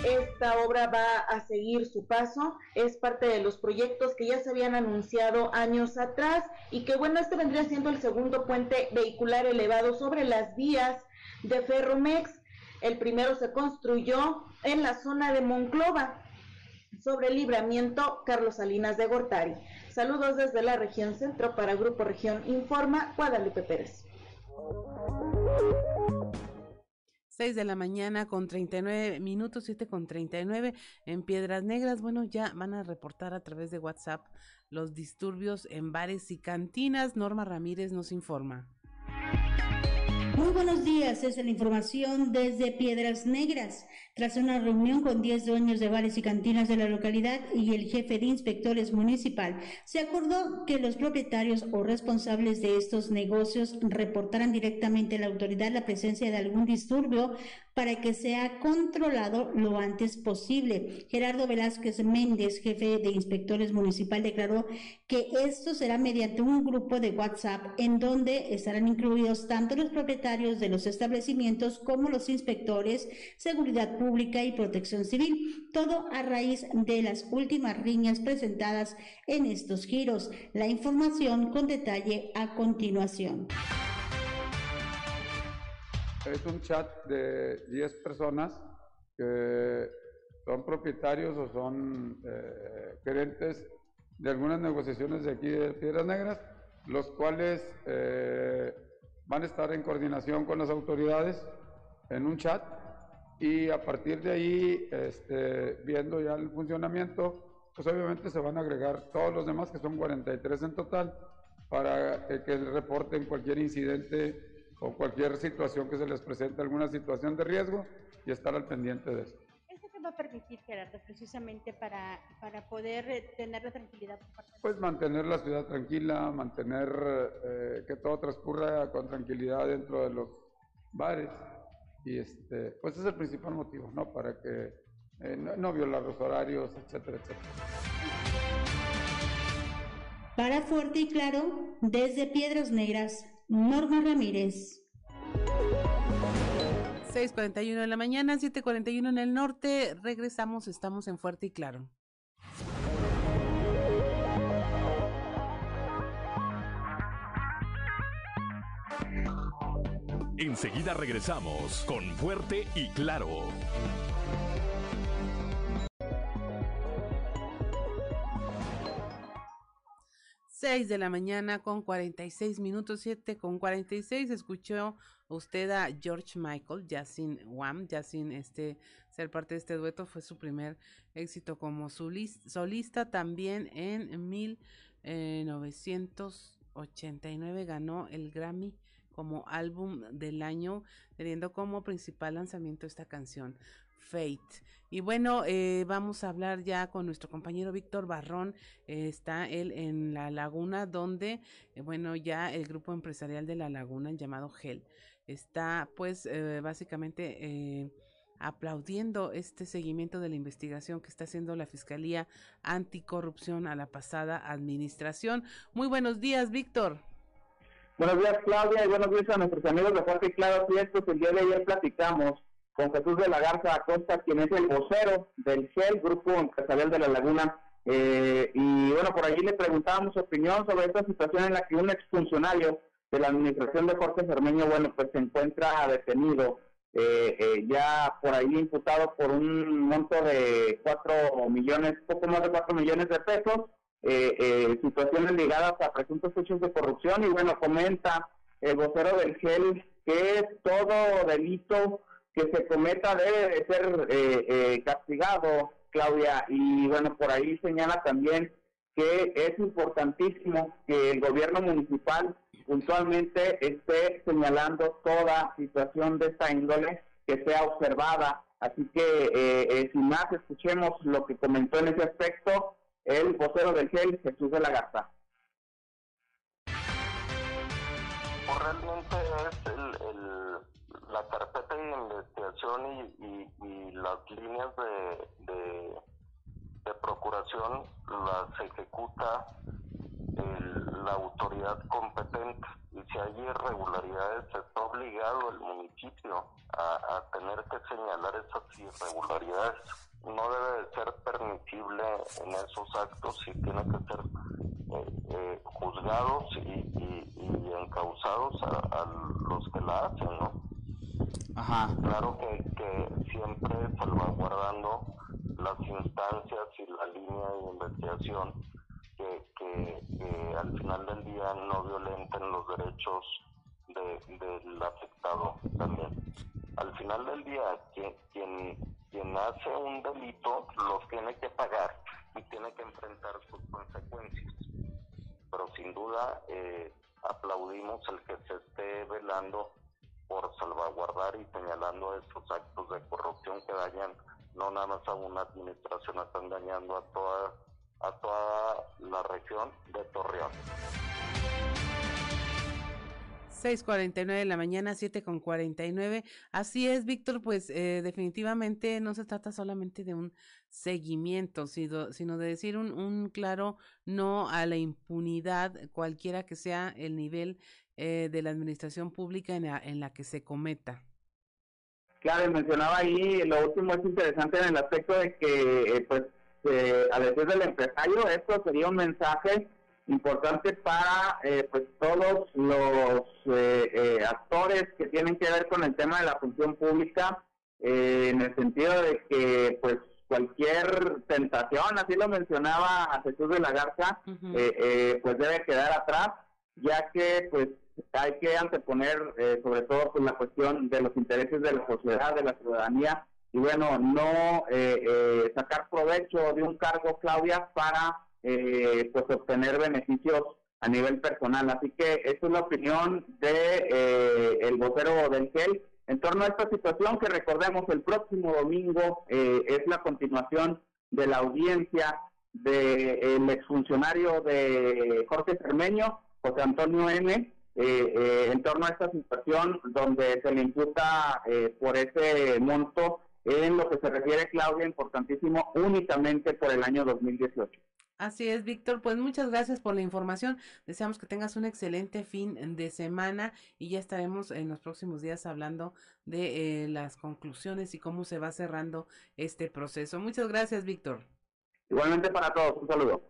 Speaker 17: Esta obra va a seguir su paso, es parte de los proyectos que ya se habían anunciado años atrás y que bueno, este vendría siendo el segundo puente vehicular elevado sobre las vías de Ferromex. El primero se construyó en la zona de Monclova, sobre el libramiento Carlos Salinas de Gortari. Saludos desde la región centro para Grupo Región Informa, Guadalupe Pérez.
Speaker 1: 6 de la mañana con 39 minutos, 7 con 39 en Piedras Negras. Bueno, ya van a reportar a través de WhatsApp los disturbios en bares y cantinas. Norma Ramírez nos informa.
Speaker 11: Muy buenos días, es la información desde Piedras Negras. Tras una reunión con 10 dueños de bares y cantinas de la localidad y el jefe de inspectores municipal, se acordó que los propietarios o responsables de estos negocios reportaran directamente a la autoridad la presencia de algún disturbio para que sea controlado lo antes posible. Gerardo Velázquez Méndez, jefe de inspectores municipal, declaró que esto será mediante un grupo de WhatsApp en donde estarán incluidos tanto los propietarios de los establecimientos como los inspectores, seguridad pública y protección civil, todo a raíz de las últimas riñas presentadas en estos giros. La información con detalle a continuación.
Speaker 21: Es un chat de 10 personas que son propietarios o son eh, gerentes de algunas negociaciones de aquí de Piedras Negras, los cuales eh, van a estar en coordinación con las autoridades en un chat y a partir de ahí, este, viendo ya el funcionamiento, pues obviamente se van a agregar todos los demás, que son 43 en total, para que reporten cualquier incidente o cualquier situación que se les presente, alguna situación de riesgo y estar al pendiente de eso.
Speaker 22: ¿Esto qué va a permitir, Gerardo, precisamente para, para poder eh, tener la tranquilidad por parte
Speaker 21: Pues mantener la ciudad tranquila, mantener eh, que todo transcurra con tranquilidad dentro de los bares y este, pues ese es el principal motivo, ¿no? Para que eh, no, no violar los horarios, etcétera, etcétera.
Speaker 11: Para Fuerte y Claro, desde Piedras Negras, Norma Ramírez.
Speaker 1: 6:41 de la mañana, 7:41 en el norte. Regresamos, estamos en Fuerte y Claro.
Speaker 2: Enseguida regresamos con Fuerte y Claro.
Speaker 1: Seis de la mañana con 46 minutos, 7 con 46. Escuchó usted a George Michael, ya sin Wham, ya sin este, ser parte de este dueto. Fue su primer éxito como solis- solista también en 1900. 1989 ganó el Grammy como álbum del año, teniendo como principal lanzamiento esta canción, Fate. Y bueno, eh, vamos a hablar ya con nuestro compañero Víctor Barrón. Eh, está él en La Laguna, donde, eh, bueno, ya el grupo empresarial de La Laguna, llamado GEL, está pues básicamente aplaudiendo este seguimiento de la investigación que está haciendo la Fiscalía Anticorrupción a la pasada administración. Muy buenos días, Víctor.
Speaker 23: Buenos días, Claudia, y buenos días a nuestros amigos de Fuerte y Claro Fiestas. El día de ayer platicamos con Jesús de la Garza Acosta, quien es el vocero del GEL, Grupo Empresarial de la Laguna. Eh, y bueno, por allí le preguntábamos su opinión sobre esta situación en la que un exfuncionario de la administración de Jorge Cermeño, bueno, pues se encuentra detenido eh, eh, ya por ahí imputado por un monto de 4 millones, poco más de 4 millones de pesos, eh, eh, situaciones ligadas a presuntos hechos de corrupción y bueno, comenta el vocero del GEL que todo delito que se cometa debe de ser eh, castigado, Claudia, y bueno, por ahí señala también que es importantísimo que el gobierno municipal puntualmente esté señalando toda situación de esta índole que sea observada. Así que, eh, eh, sin más, escuchemos lo que comentó en ese aspecto el vocero del GEL, Jesús de la Garza.
Speaker 24: Realmente es el, la carpeta de investigación y, las líneas de, de procuración las ejecuta la autoridad competente y si hay irregularidades está obligado el municipio a, tener que señalar esas irregularidades. No debe de ser permisible en esos actos y tiene que ser eh, eh, juzgados y, encausados a, los que la hacen, ¿no? Ajá. Claro que, que siempre salvaguardando las instancias y la línea de investigación que, al final del día no violenten los derechos del afectado también. Al final del día, quien, quien, hace un delito los tiene que pagar y tiene que enfrentar sus consecuencias. Pero sin duda eh, aplaudimos el que se esté velando por salvaguardar y señalando estos actos de corrupción que dañan no nada más a una administración, están dañando a toda a toda la región de Torreón.
Speaker 1: 6.49 de la mañana, 7.49. Así es, Víctor, pues eh, definitivamente no se trata solamente de un seguimiento, sino, sino de decir un, un, claro no a la impunidad, cualquiera que sea el nivel eh, de la administración pública en la, en la que se cometa.
Speaker 23: Claro, mencionaba ahí, lo último es interesante en el aspecto de que, eh, pues, eh, a decir del empresario, esto sería un mensaje importante para eh, pues todos los eh, eh, actores que tienen que ver con el tema de la función pública, en el sentido de que pues cualquier tentación, así lo mencionaba a Jesús de la Garza, pues debe quedar atrás, ya que pues hay que anteponer sobre todo pues, la cuestión de los intereses de la sociedad, de la ciudadanía, y bueno, no eh, eh, sacar provecho de un cargo, Claudia, para eh, pues obtener beneficios a nivel personal. Así que esa es la opinión de el vocero del GEL en torno a esta situación que recordemos el próximo domingo es la continuación de la audiencia del exfuncionario de Jorge Cermeño, José Antonio M., en torno a esta situación donde se le imputa por ese monto en lo que se refiere, Claudia, importantísimo, únicamente por el año 2018.
Speaker 1: Así es, Víctor. Pues muchas gracias por la información. Deseamos que tengas un excelente fin de semana y ya estaremos en los próximos días hablando de eh, las conclusiones y cómo se va cerrando este proceso. Muchas gracias, Víctor.
Speaker 23: Igualmente para todos, un saludo.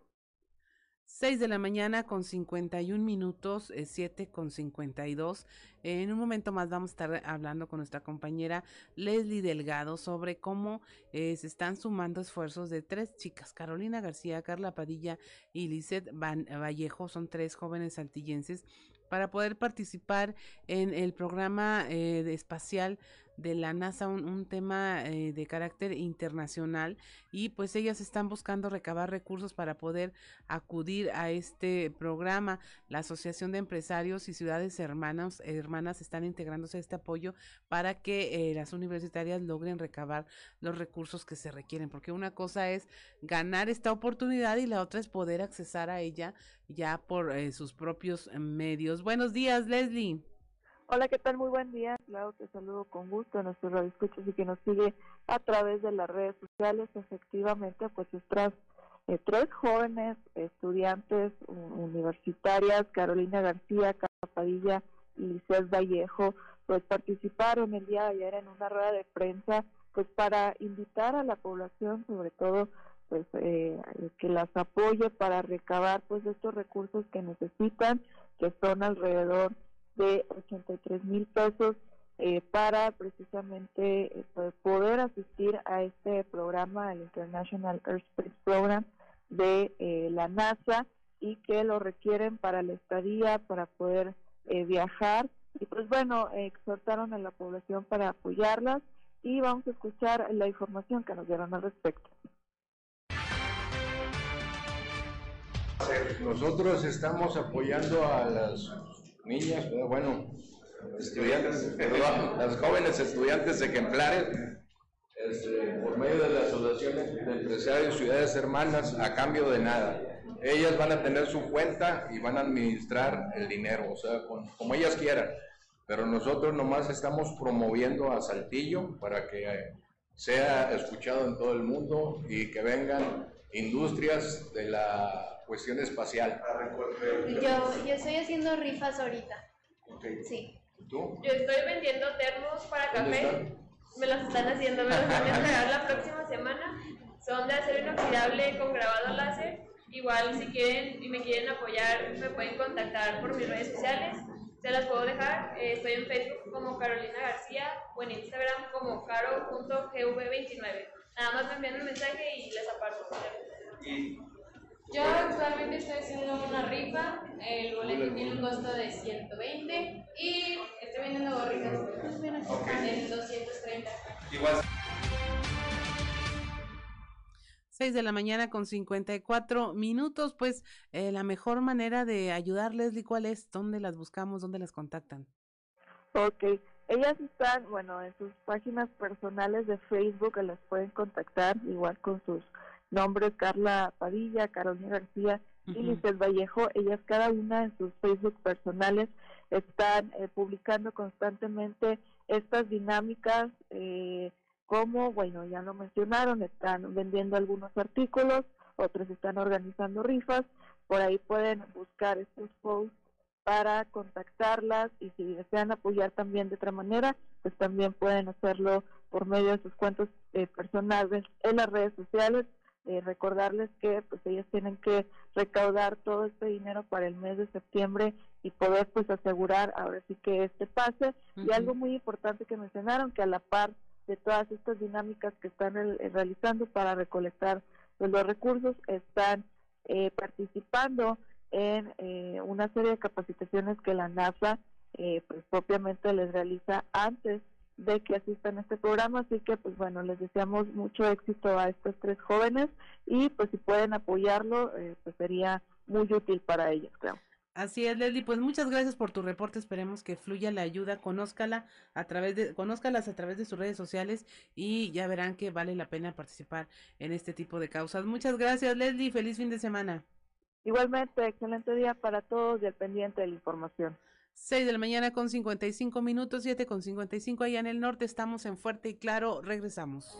Speaker 1: 6 de la mañana con 51 minutos, eh, 7 con 52. en un momento más vamos a estar hablando con nuestra compañera Leslie Delgado sobre cómo eh, se están sumando esfuerzos de tres chicas, Carolina García, Carla Padilla y Lizeth Van Vallejo, son tres jóvenes saltillenses, para poder participar en el programa eh, espacial de la NASA, un, un tema eh, de carácter internacional y pues ellas están buscando recabar recursos para poder acudir a este programa. La Asociación de Empresarios y Ciudades Hermanas, hermanas están integrándose a este apoyo para que eh, las universitarias logren recabar los recursos que se requieren, porque una cosa es ganar esta oportunidad y la otra es poder accesar a ella ya por eh, sus propios medios. Buenos días, Leslie.
Speaker 25: Hola, ¿qué tal? Muy buen día. Claro, te saludo con gusto a nuestros radioescuchos y que nos sigue a través de las redes sociales. Efectivamente, pues estas eh, tres jóvenes estudiantes universitarias, Carolina García, Carla Padilla y Licés Vallejo, pues participaron el día de ayer en una rueda de prensa, pues para invitar a la población, sobre todo, pues eh, que las apoye para recabar pues estos recursos que necesitan, que son alrededor de 83 mil pesos eh, para precisamente eh, poder asistir a este programa, el International Airspace Program de eh, la NASA y que lo requieren para la estadía, para poder viajar. Y pues bueno, exhortaron a la población para apoyarlas y vamos a escuchar la información que nos dieron al respecto.
Speaker 26: Nosotros estamos apoyando a las niñas, bueno, estudiantes, las jóvenes estudiantes ejemplares, este, por medio de la Asociación de Empresarios Ciudades Hermanas, a cambio de nada. Ellas van a tener su cuenta y van a administrar el dinero, o sea, como ellas quieran. Pero nosotros nomás estamos promoviendo a Saltillo para que sea escuchado en todo el mundo y que vengan industrias de la cuestión espacial.
Speaker 27: Yo, yo estoy haciendo rifas ahorita. Sí.
Speaker 26: ¿Tú?
Speaker 27: Yo estoy vendiendo termos para café. Me los están haciendo, me los van a entregar la próxima semana. Son de acero inoxidable con grabado láser. Igual si quieren y me quieren apoyar, me pueden contactar por mis redes sociales. Se las puedo dejar. Eh, estoy en Facebook como Carolina García o en Instagram como caro.gv29. Nada más me envían un mensaje y les aparto.
Speaker 26: Y
Speaker 27: yo actualmente estoy haciendo una rifa, el boleto tiene un costo de 120 y estoy vendiendo gorritas en 230. Igual.
Speaker 1: 6 de la mañana con 54 minutos, pues eh, la mejor manera de ayudarles, Leslie, ¿cuál es? ¿Dónde las buscamos? ¿Dónde las contactan?
Speaker 25: Ok, ellas están, bueno, en sus páginas personales de Facebook, las pueden contactar igual con sus nombres Carla Padilla, Carolina García y Lizeth Vallejo. Ellas cada una en sus Facebook personales están eh, publicando constantemente estas dinámicas eh, como, bueno, ya lo mencionaron, están vendiendo algunos artículos, otros están organizando rifas, por ahí pueden buscar estos posts para contactarlas y si desean apoyar también de otra manera, pues también pueden hacerlo por medio de sus cuentos eh, personales en las redes sociales eh, recordarles que pues ellos tienen que recaudar todo este dinero para el mes de septiembre y poder pues asegurar ahora sí que este pase. Y algo muy importante que mencionaron que a la par de todas estas dinámicas que están realizando para recolectar pues, los recursos están eh, participando en eh, una serie de capacitaciones que la NASA pues propiamente les realiza antes de que asistan a este programa, así que pues bueno, les deseamos mucho éxito a estos tres jóvenes y pues si pueden apoyarlo, eh, pues sería muy útil para ellos, creo.
Speaker 1: Así es, Leslie, pues muchas gracias por tu reporte, esperemos que fluya la ayuda, conózcala a través de, conózcalas a través de sus redes sociales y ya verán que vale la pena participar en este tipo de causas. Muchas gracias, Leslie, feliz fin de semana.
Speaker 25: Igualmente, excelente día para todos y al pendiente de la información.
Speaker 1: 6 de la mañana con 55 minutos, 7 con 55 allá en el norte. Estamos en Fuerte y Claro. Regresamos.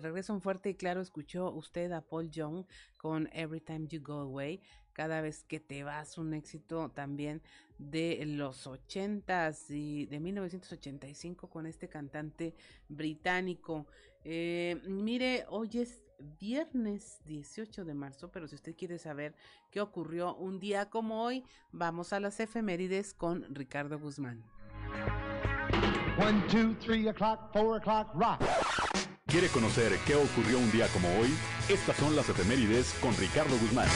Speaker 1: Regreso un fuerte y claro, escuchó usted a Paul Young con Every Time You Go Away. Cada vez que te vas, un éxito también de los ochentas y de 1985 con este cantante británico. Eh, mire, hoy es viernes 18 de marzo, pero si usted quiere saber qué ocurrió un día como hoy, vamos a las efemérides con Ricardo Guzmán.
Speaker 2: ¿Quiere conocer qué ocurrió un día como hoy? Estas son las efemérides con Ricardo Guzmán.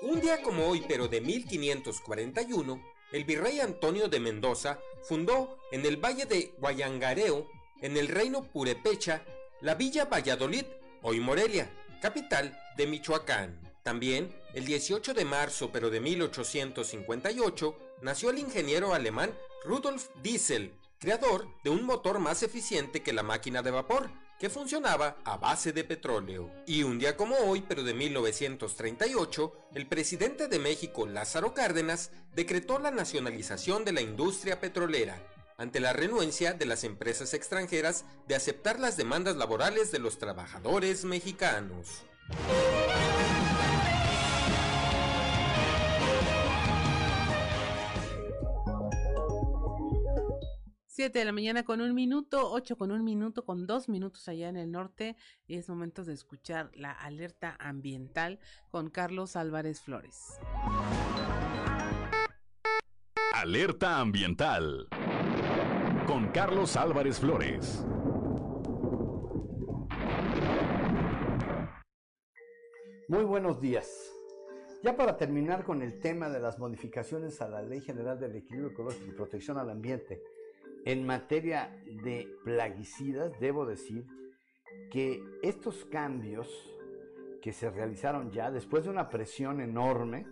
Speaker 28: Un día como hoy, pero de 1541, el virrey Antonio de Mendoza fundó en el valle de Guayangareo, en el reino Purepecha, la villa Valladolid, hoy Morelia, capital de Michoacán. También, el 18 de marzo, pero de 1858, nació el ingeniero alemán Rudolf Diesel, creador de un motor más eficiente que la máquina de vapor, que funcionaba a base de petróleo. Y un día como hoy, pero de 1938, el presidente de México, Lázaro Cárdenas, decretó la nacionalización de la industria petrolera, ante la renuencia de las empresas extranjeras de aceptar las demandas laborales de los trabajadores mexicanos.
Speaker 1: 7 de la mañana con un minuto, 8 con un minuto, con dos minutos allá en el norte. Y es momento de escuchar la alerta ambiental con Carlos Álvarez Flores.
Speaker 2: Alerta ambiental con Carlos Álvarez Flores.
Speaker 29: Muy buenos días. Ya para terminar con el tema de las modificaciones a la Ley General del Equilibrio Ecológico y Protección al Ambiente, en materia de plaguicidas, debo decir que estos cambios que se realizaron ya después de una presión enorme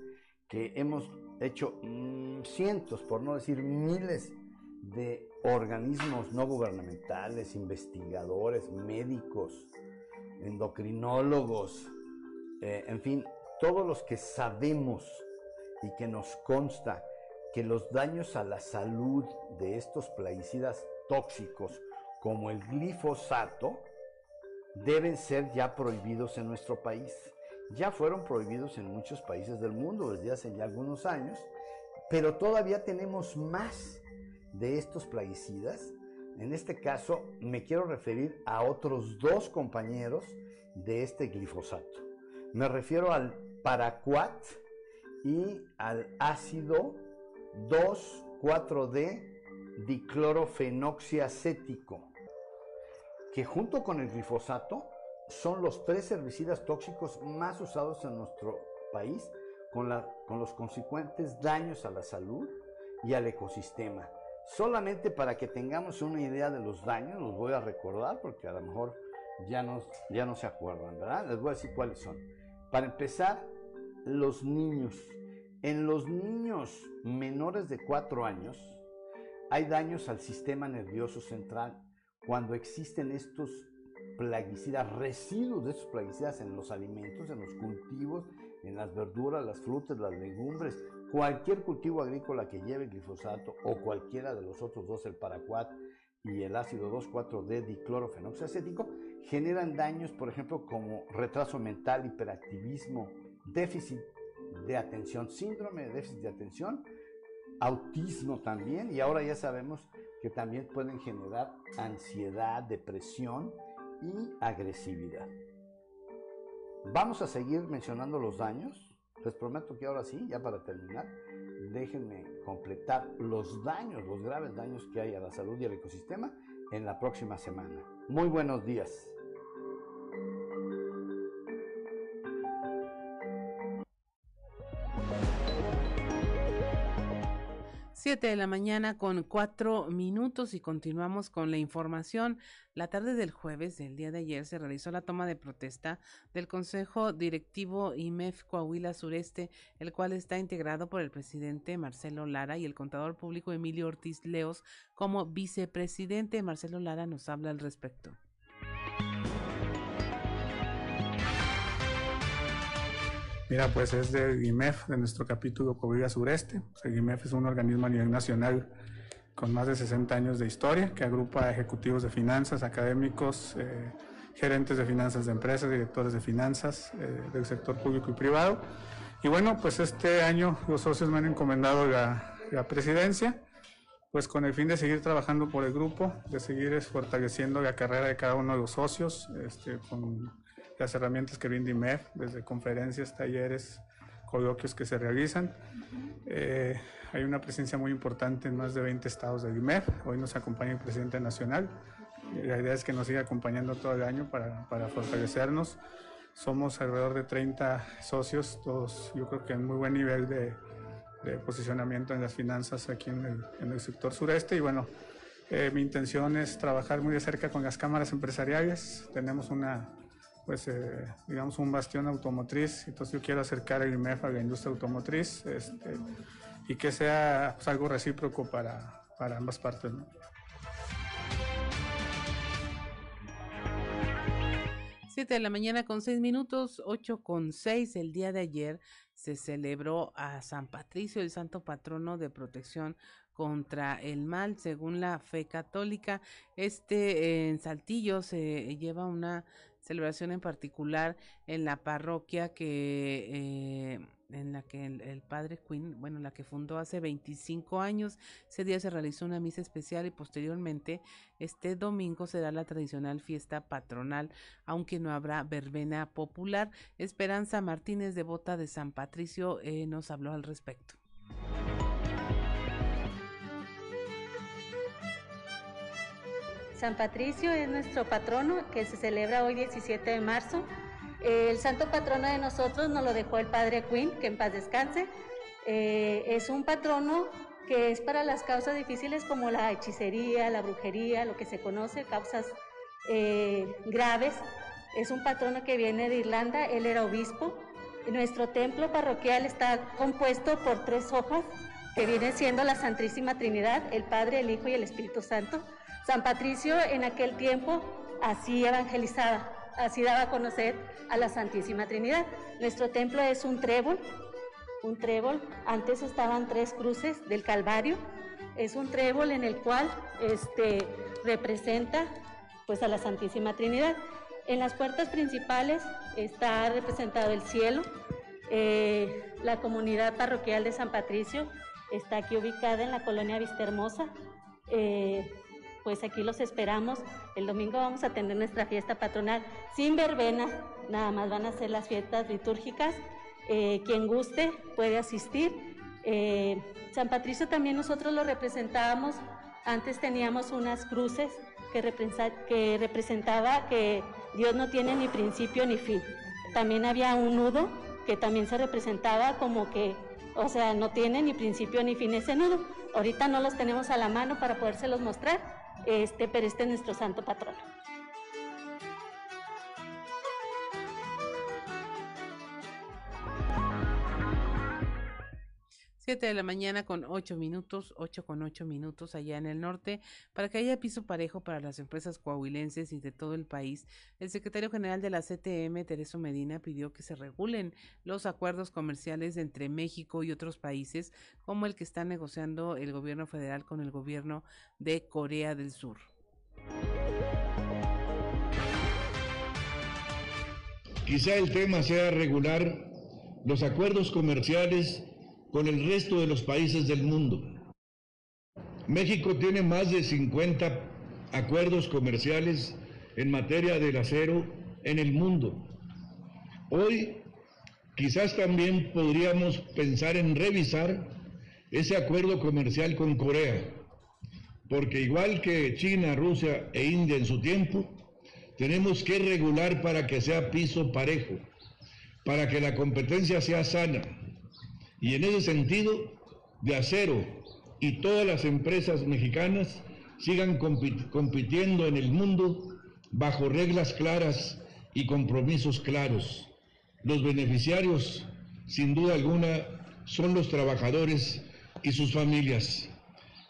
Speaker 29: que hemos hecho mm, cientos, por no decir miles de organismos no gubernamentales, investigadores, médicos, endocrinólogos, eh, en fin, todos los que sabemos y que nos consta que los daños a la salud de estos plaguicidas tóxicos como el glifosato deben ser ya prohibidos en nuestro país. Ya fueron prohibidos en muchos países del mundo desde hace ya algunos años, pero todavía tenemos más de estos plaguicidas. En este caso me quiero referir a otros dos compañeros de este glifosato. Me refiero al paraquat y al ácido 2,4-D diclorofenoxiacético, que junto con el glifosato son los tres herbicidas tóxicos más usados en nuestro país con, los consecuentes daños a la salud y al ecosistema. Solamente para que tengamos una idea de los daños, los voy a recordar porque a lo mejor ya no, ya no se acuerdan, ¿verdad? Les voy a decir cuáles son. Para empezar, los niños en los niños menores de 4 años hay daños al sistema nervioso central cuando existen estos plaguicidas, residuos de estos plaguicidas en los alimentos, en los cultivos, en las verduras, las frutas, las legumbres, cualquier cultivo agrícola que lleve glifosato o cualquiera de los otros dos, el paraquat y el ácido 2,4-D diclorofenoxacético, generan daños, por ejemplo, como retraso mental, hiperactivismo, déficit de atención, síndrome de déficit de atención, autismo también, y ahora ya sabemos que también pueden generar ansiedad, depresión y agresividad. Vamos a seguir mencionando los daños. Les prometo que ahora sí, ya para terminar, déjenme completar los daños, los graves daños que hay a la salud y al ecosistema en la próxima semana. Muy buenos días.
Speaker 1: 7 de la mañana con cuatro minutos y continuamos con la información. La tarde del jueves del día de ayer se realizó la toma de protesta del Consejo Directivo IMEF Coahuila Sureste, el cual está integrado por el presidente Marcelo Lara y el contador público Emilio Ortiz Leos como vicepresidente. Marcelo Lara nos habla al respecto.
Speaker 30: Mira, pues es de IMEF, de nuestro capítulo Coahuila Sureste. El IMEF es un organismo a nivel nacional con más de 60 años de historia que agrupa ejecutivos de finanzas, académicos, eh, gerentes de finanzas de empresas, directores de finanzas eh, del sector público y privado. Y bueno, pues este año los socios me han encomendado la, la presidencia pues con el fin de seguir trabajando por el grupo, de seguir fortaleciendo la carrera de cada uno de los socios, este, con las herramientas que brinda IMEF, desde conferencias, talleres, coloquios que se realizan. Eh, hay una presencia muy importante en más de 20 estados del IMEF. Hoy nos acompaña el presidente nacional. La idea es que nos siga acompañando todo el año para, para fortalecernos. Somos alrededor de 30 socios, todos yo creo que en muy buen nivel de, de posicionamiento en las finanzas aquí en el, en el sector sureste. Y bueno, eh, mi intención es trabajar muy de cerca con las cámaras empresariales. Tenemos una, pues, eh, digamos, un bastión automotriz. Entonces yo quiero acercar el IMEF a la industria automotriz este, y que sea pues, algo recíproco para, para ambas partes. ¿no?
Speaker 1: 7 de la mañana con 6 minutos, 8 con 6 el día de ayer se celebró a San Patricio, el santo patrono de protección contra el mal, según la fe católica. Este en Saltillo se lleva una celebración en particular en la parroquia que eh, en la que el, padre Quinn, bueno, la que fundó hace 25 años, ese día se realizó una misa especial y posteriormente este domingo será la tradicional fiesta patronal, aunque no habrá verbena popular. Esperanza Martínez, devota de San Patricio, eh, nos habló al respecto.
Speaker 31: San Patricio es nuestro patrono que se celebra hoy 17 de marzo el santo patrono de nosotros nos lo dejó el padre Quinn, que en paz descanse. Eh, es un patrono que es para las causas difíciles como la hechicería, la brujería, lo que se conoce, causas eh, graves. Es un patrono que viene de Irlanda, él era obispo. Nuestro templo parroquial está compuesto por tres hojas que vienen siendo la Santísima Trinidad, el Padre, el Hijo y el Espíritu Santo. San Patricio en aquel tiempo así evangelizaba así daba a conocer a la Santísima Trinidad. Nuestro templo es un trébol, un trébol, antes estaban tres cruces del Calvario, es un trébol en el cual este, representa pues a la Santísima Trinidad. En las puertas principales está representado el cielo, eh, la comunidad parroquial de San Patricio está aquí ubicada en la colonia Vista Hermosa. Eh, pues aquí los esperamos. El domingo vamos a tener nuestra fiesta patronal sin verbena, nada más van a ser las fiestas litúrgicas. Eh, quien guste puede asistir. Eh, San Patricio también nosotros lo representábamos, antes teníamos unas cruces que, que representaba que Dios no tiene ni principio ni fin. También había un nudo que también se representaba como que, o sea, no tiene ni principio ni fin ese nudo. Ahorita no los tenemos a la mano para podérselos mostrar, este, pero este es nuestro santo patrono.
Speaker 1: 7 de la mañana con 8 minutos, 8 con 8 minutos allá en el norte, para que haya piso parejo para las empresas coahuilenses y de todo el país. El secretario general de la CTM, Tereso Medina, pidió que se regulen los acuerdos comerciales entre México y otros países, como el que está negociando el gobierno federal con el gobierno de Corea del Sur.
Speaker 32: Quizá el tema sea regular los acuerdos comerciales con el resto de los países del mundo. México tiene más de 50 acuerdos comerciales en materia del acero en el mundo. Hoy quizás también podríamos pensar en revisar ese acuerdo comercial con Corea, porque igual que China, Rusia e India en su tiempo, tenemos que regular para que sea piso parejo, para que la competencia sea sana y en ese sentido, de acero y todas las empresas mexicanas sigan compitiendo en el mundo bajo reglas claras y compromisos claros. Los beneficiarios, sin duda alguna, son los trabajadores y sus familias.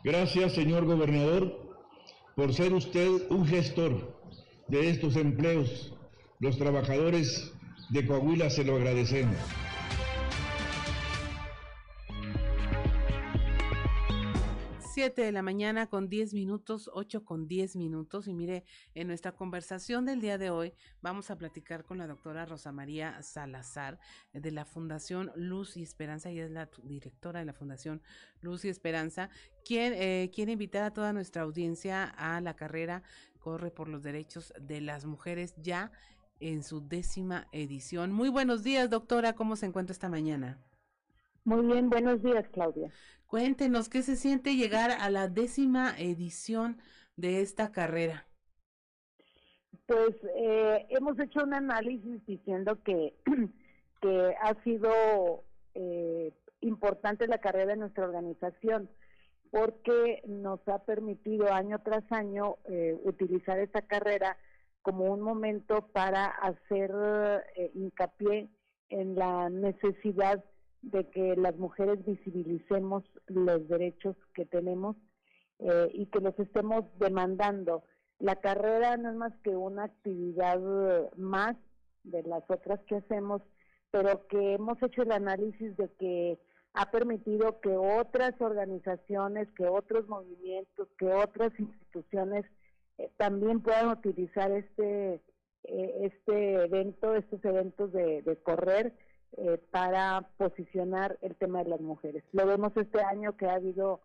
Speaker 32: Gracias, señor gobernador, por ser usted un gestor de estos empleos. Los trabajadores de Coahuila se lo agradecemos.
Speaker 1: 7 7 de la mañana con 10 minutos, 8 con 10 minutos. Y mire, en nuestra conversación del día de hoy vamos a platicar con la doctora Rosa María Salazar de la Fundación Luz y Esperanza. Ella es la directora de la Fundación Luz y Esperanza, quien eh, quiere invitar a toda nuestra audiencia a la carrera Corre por los Derechos de las Mujeres ya en su décima edición. Muy buenos días, doctora. ¿Cómo se encuentra esta mañana?
Speaker 33: Muy bien, buenos días, Claudia.
Speaker 1: Cuéntenos qué se siente llegar a la décima edición de esta carrera.
Speaker 33: Pues eh, hemos hecho un análisis diciendo que, que ha sido eh, importante la carrera de nuestra organización porque nos ha permitido año tras año eh, utilizar esta carrera como un momento para hacer hincapié en la necesidad de que las mujeres visibilicemos los derechos que tenemos eh, y que los estemos demandando. La carrera no es más que una actividad más de las otras que hacemos, pero que hemos hecho el análisis de que ha permitido que otras organizaciones, que otros movimientos, que otras instituciones eh, también puedan utilizar este eh, este evento, estos eventos de correr eh, para posicionar el tema de las mujeres. Lo vemos este año que ha habido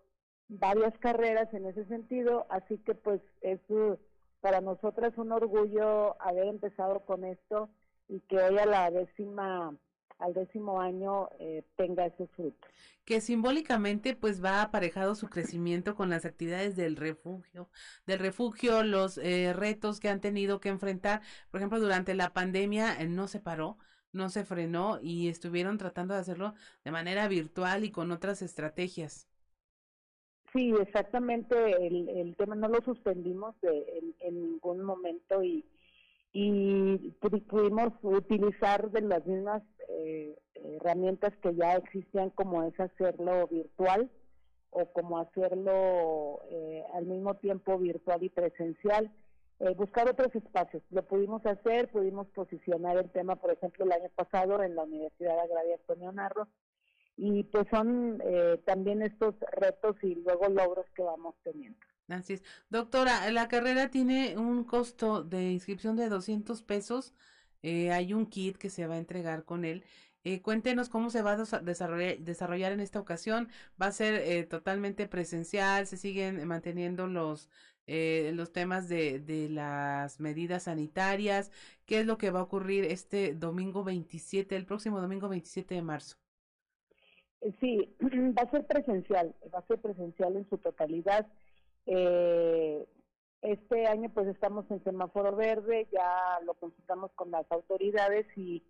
Speaker 33: varias carreras en ese sentido, así que pues es para nosotras un orgullo haber empezado con esto y que hoy a la décima al décimo año eh, tenga esos frutos.
Speaker 1: Que simbólicamente pues va aparejado su crecimiento con las actividades del refugio, del refugio, los eh, retos que han tenido que enfrentar. Por ejemplo, durante la pandemia no se paró, no se frenó y estuvieron tratando de hacerlo de manera virtual y con otras estrategias.
Speaker 33: Sí, exactamente. El, el tema no lo suspendimos en, ningún momento y, y pudimos utilizar de las mismas eh, herramientas que ya existían, como es hacerlo virtual o como hacerlo eh, al mismo tiempo virtual y presencial eh, buscar otros espacios. Lo pudimos hacer, pudimos posicionar el tema, por ejemplo, el año pasado en la Universidad Agraria Antonio Narro, y pues son eh, también estos retos y luego logros que vamos teniendo.
Speaker 1: Así es. Doctora, la carrera tiene un costo de inscripción de 200 pesos. Eh, hay un kit que se va a entregar con él. Eh, cuéntenos cómo se va a desarrollar, desarrollar en esta ocasión. ¿Va a ser eh, totalmente presencial? ¿Se siguen manteniendo los eh, los temas de, de las medidas sanitarias, qué es lo que va a ocurrir este domingo 27, el próximo domingo 27 de marzo.
Speaker 33: Eh, sí, va a ser presencial, va a ser presencial en su totalidad. Eh, este año pues estamos en semáforo verde, ya lo consultamos con las autoridades y,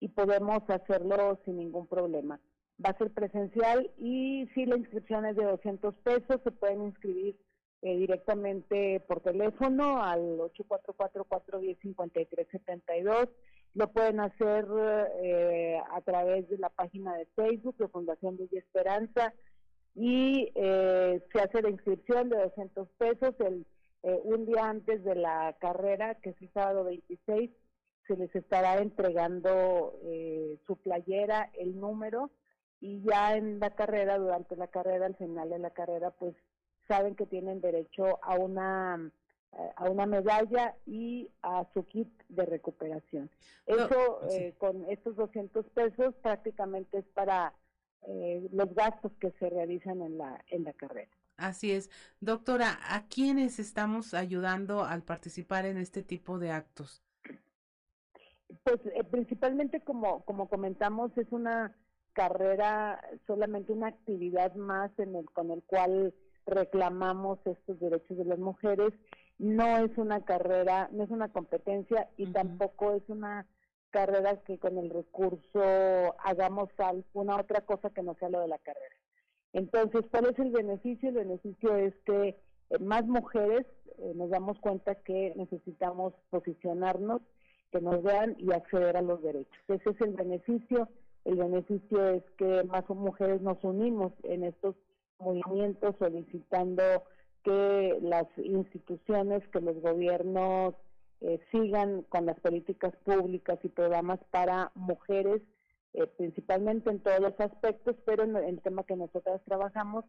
Speaker 33: y podemos hacerlo sin ningún problema. Va a ser presencial y si la inscripción es de 200 pesos, se pueden inscribir eh, directamente por teléfono al 844-410-5372. Lo pueden hacer eh, a través de la página de Facebook de Fundación y Esperanza y eh, se hace la inscripción de 200 pesos el, un día antes de la carrera, que es el sábado 26, se les estará entregando su playera, el número, y ya en la carrera, durante la carrera, al final de la carrera, pues saben que tienen derecho a una eh, a una medalla y a su kit de recuperación. Eso eh, con estos 200 pesos prácticamente es para eh, los gastos que se realizan en la en la carrera.
Speaker 1: Así es. Doctora, ¿a quiénes estamos ayudando al participar en este tipo de actos?
Speaker 33: Pues principalmente como como comentamos es una carrera solamente una actividad más en el con el cual reclamamos estos derechos de las mujeres. No es una carrera, no es una competencia y tampoco es una carrera que con el recurso hagamos alguna otra cosa que no sea lo de la carrera. Entonces, ¿cuál es el beneficio? El beneficio es que eh, más mujeres eh, nos damos cuenta que necesitamos posicionarnos, que nos vean y acceder a los derechos. Ese es el beneficio. El beneficio es que más mujeres nos unimos en estos movimientos solicitando que las instituciones, que los gobiernos eh, sigan con las políticas públicas y programas para mujeres, eh, principalmente en todos los aspectos, pero en el tema que nosotras trabajamos,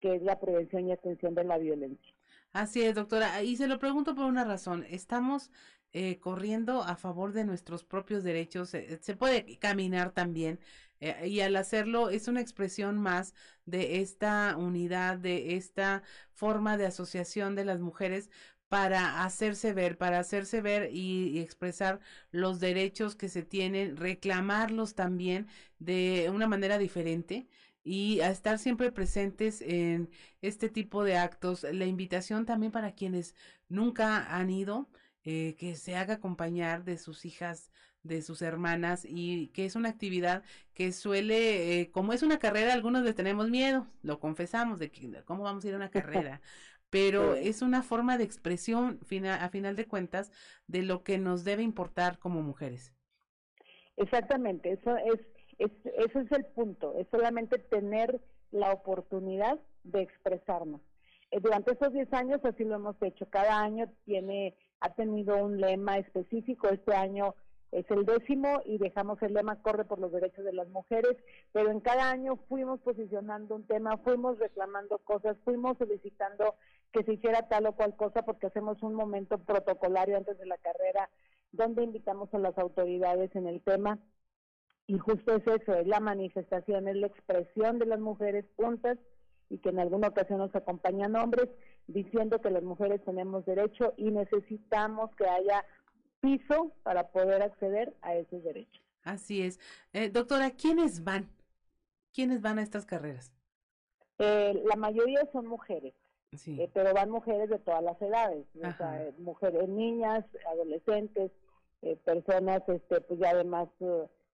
Speaker 33: que es la prevención y atención de la violencia.
Speaker 1: Así es, doctora. Y se lo pregunto por una razón. Estamos eh, corriendo a favor de nuestros propios derechos. Eh, se puede caminar también. Eh, y al hacerlo es una expresión más de esta unidad, de esta forma de asociación de las mujeres para hacerse ver, para hacerse ver y, expresar los derechos que se tienen, reclamarlos también de una manera diferente y a estar siempre presentes en este tipo de actos. La invitación también para quienes nunca han ido, eh, que se haga acompañar de sus hijas, de sus hermanas y que es una actividad que suele, eh, como es una carrera, algunos le tenemos miedo, lo confesamos, de que, cómo vamos a ir a una carrera, pero es una forma de expresión, a final de cuentas, de lo que nos debe importar como mujeres.
Speaker 33: Exactamente, eso es es, ese es el punto, es solamente tener la oportunidad de expresarnos. Eh, durante esos 10 años así lo hemos hecho. Cada año tiene, ha tenido un lema específico. Este año es el décimo y dejamos el lema Corre por los derechos de las mujeres, pero en cada año fuimos posicionando un tema, fuimos reclamando cosas, fuimos solicitando que se hiciera tal o cual cosa porque hacemos un momento protocolario antes de la carrera donde invitamos a las autoridades en el tema. Y justo es eso, es la manifestación, es la expresión de las mujeres juntas y que en alguna ocasión nos acompañan hombres diciendo que las mujeres tenemos derecho y necesitamos que haya piso para poder acceder a esos derechos.
Speaker 1: Así es. Eh, doctora, ¿quiénes van? ¿Quiénes van a estas carreras?
Speaker 33: Eh, la mayoría son mujeres, sí. Eh, pero van mujeres de todas las edades, o sea, mujeres, niñas, adolescentes, personas, este, pues ya de más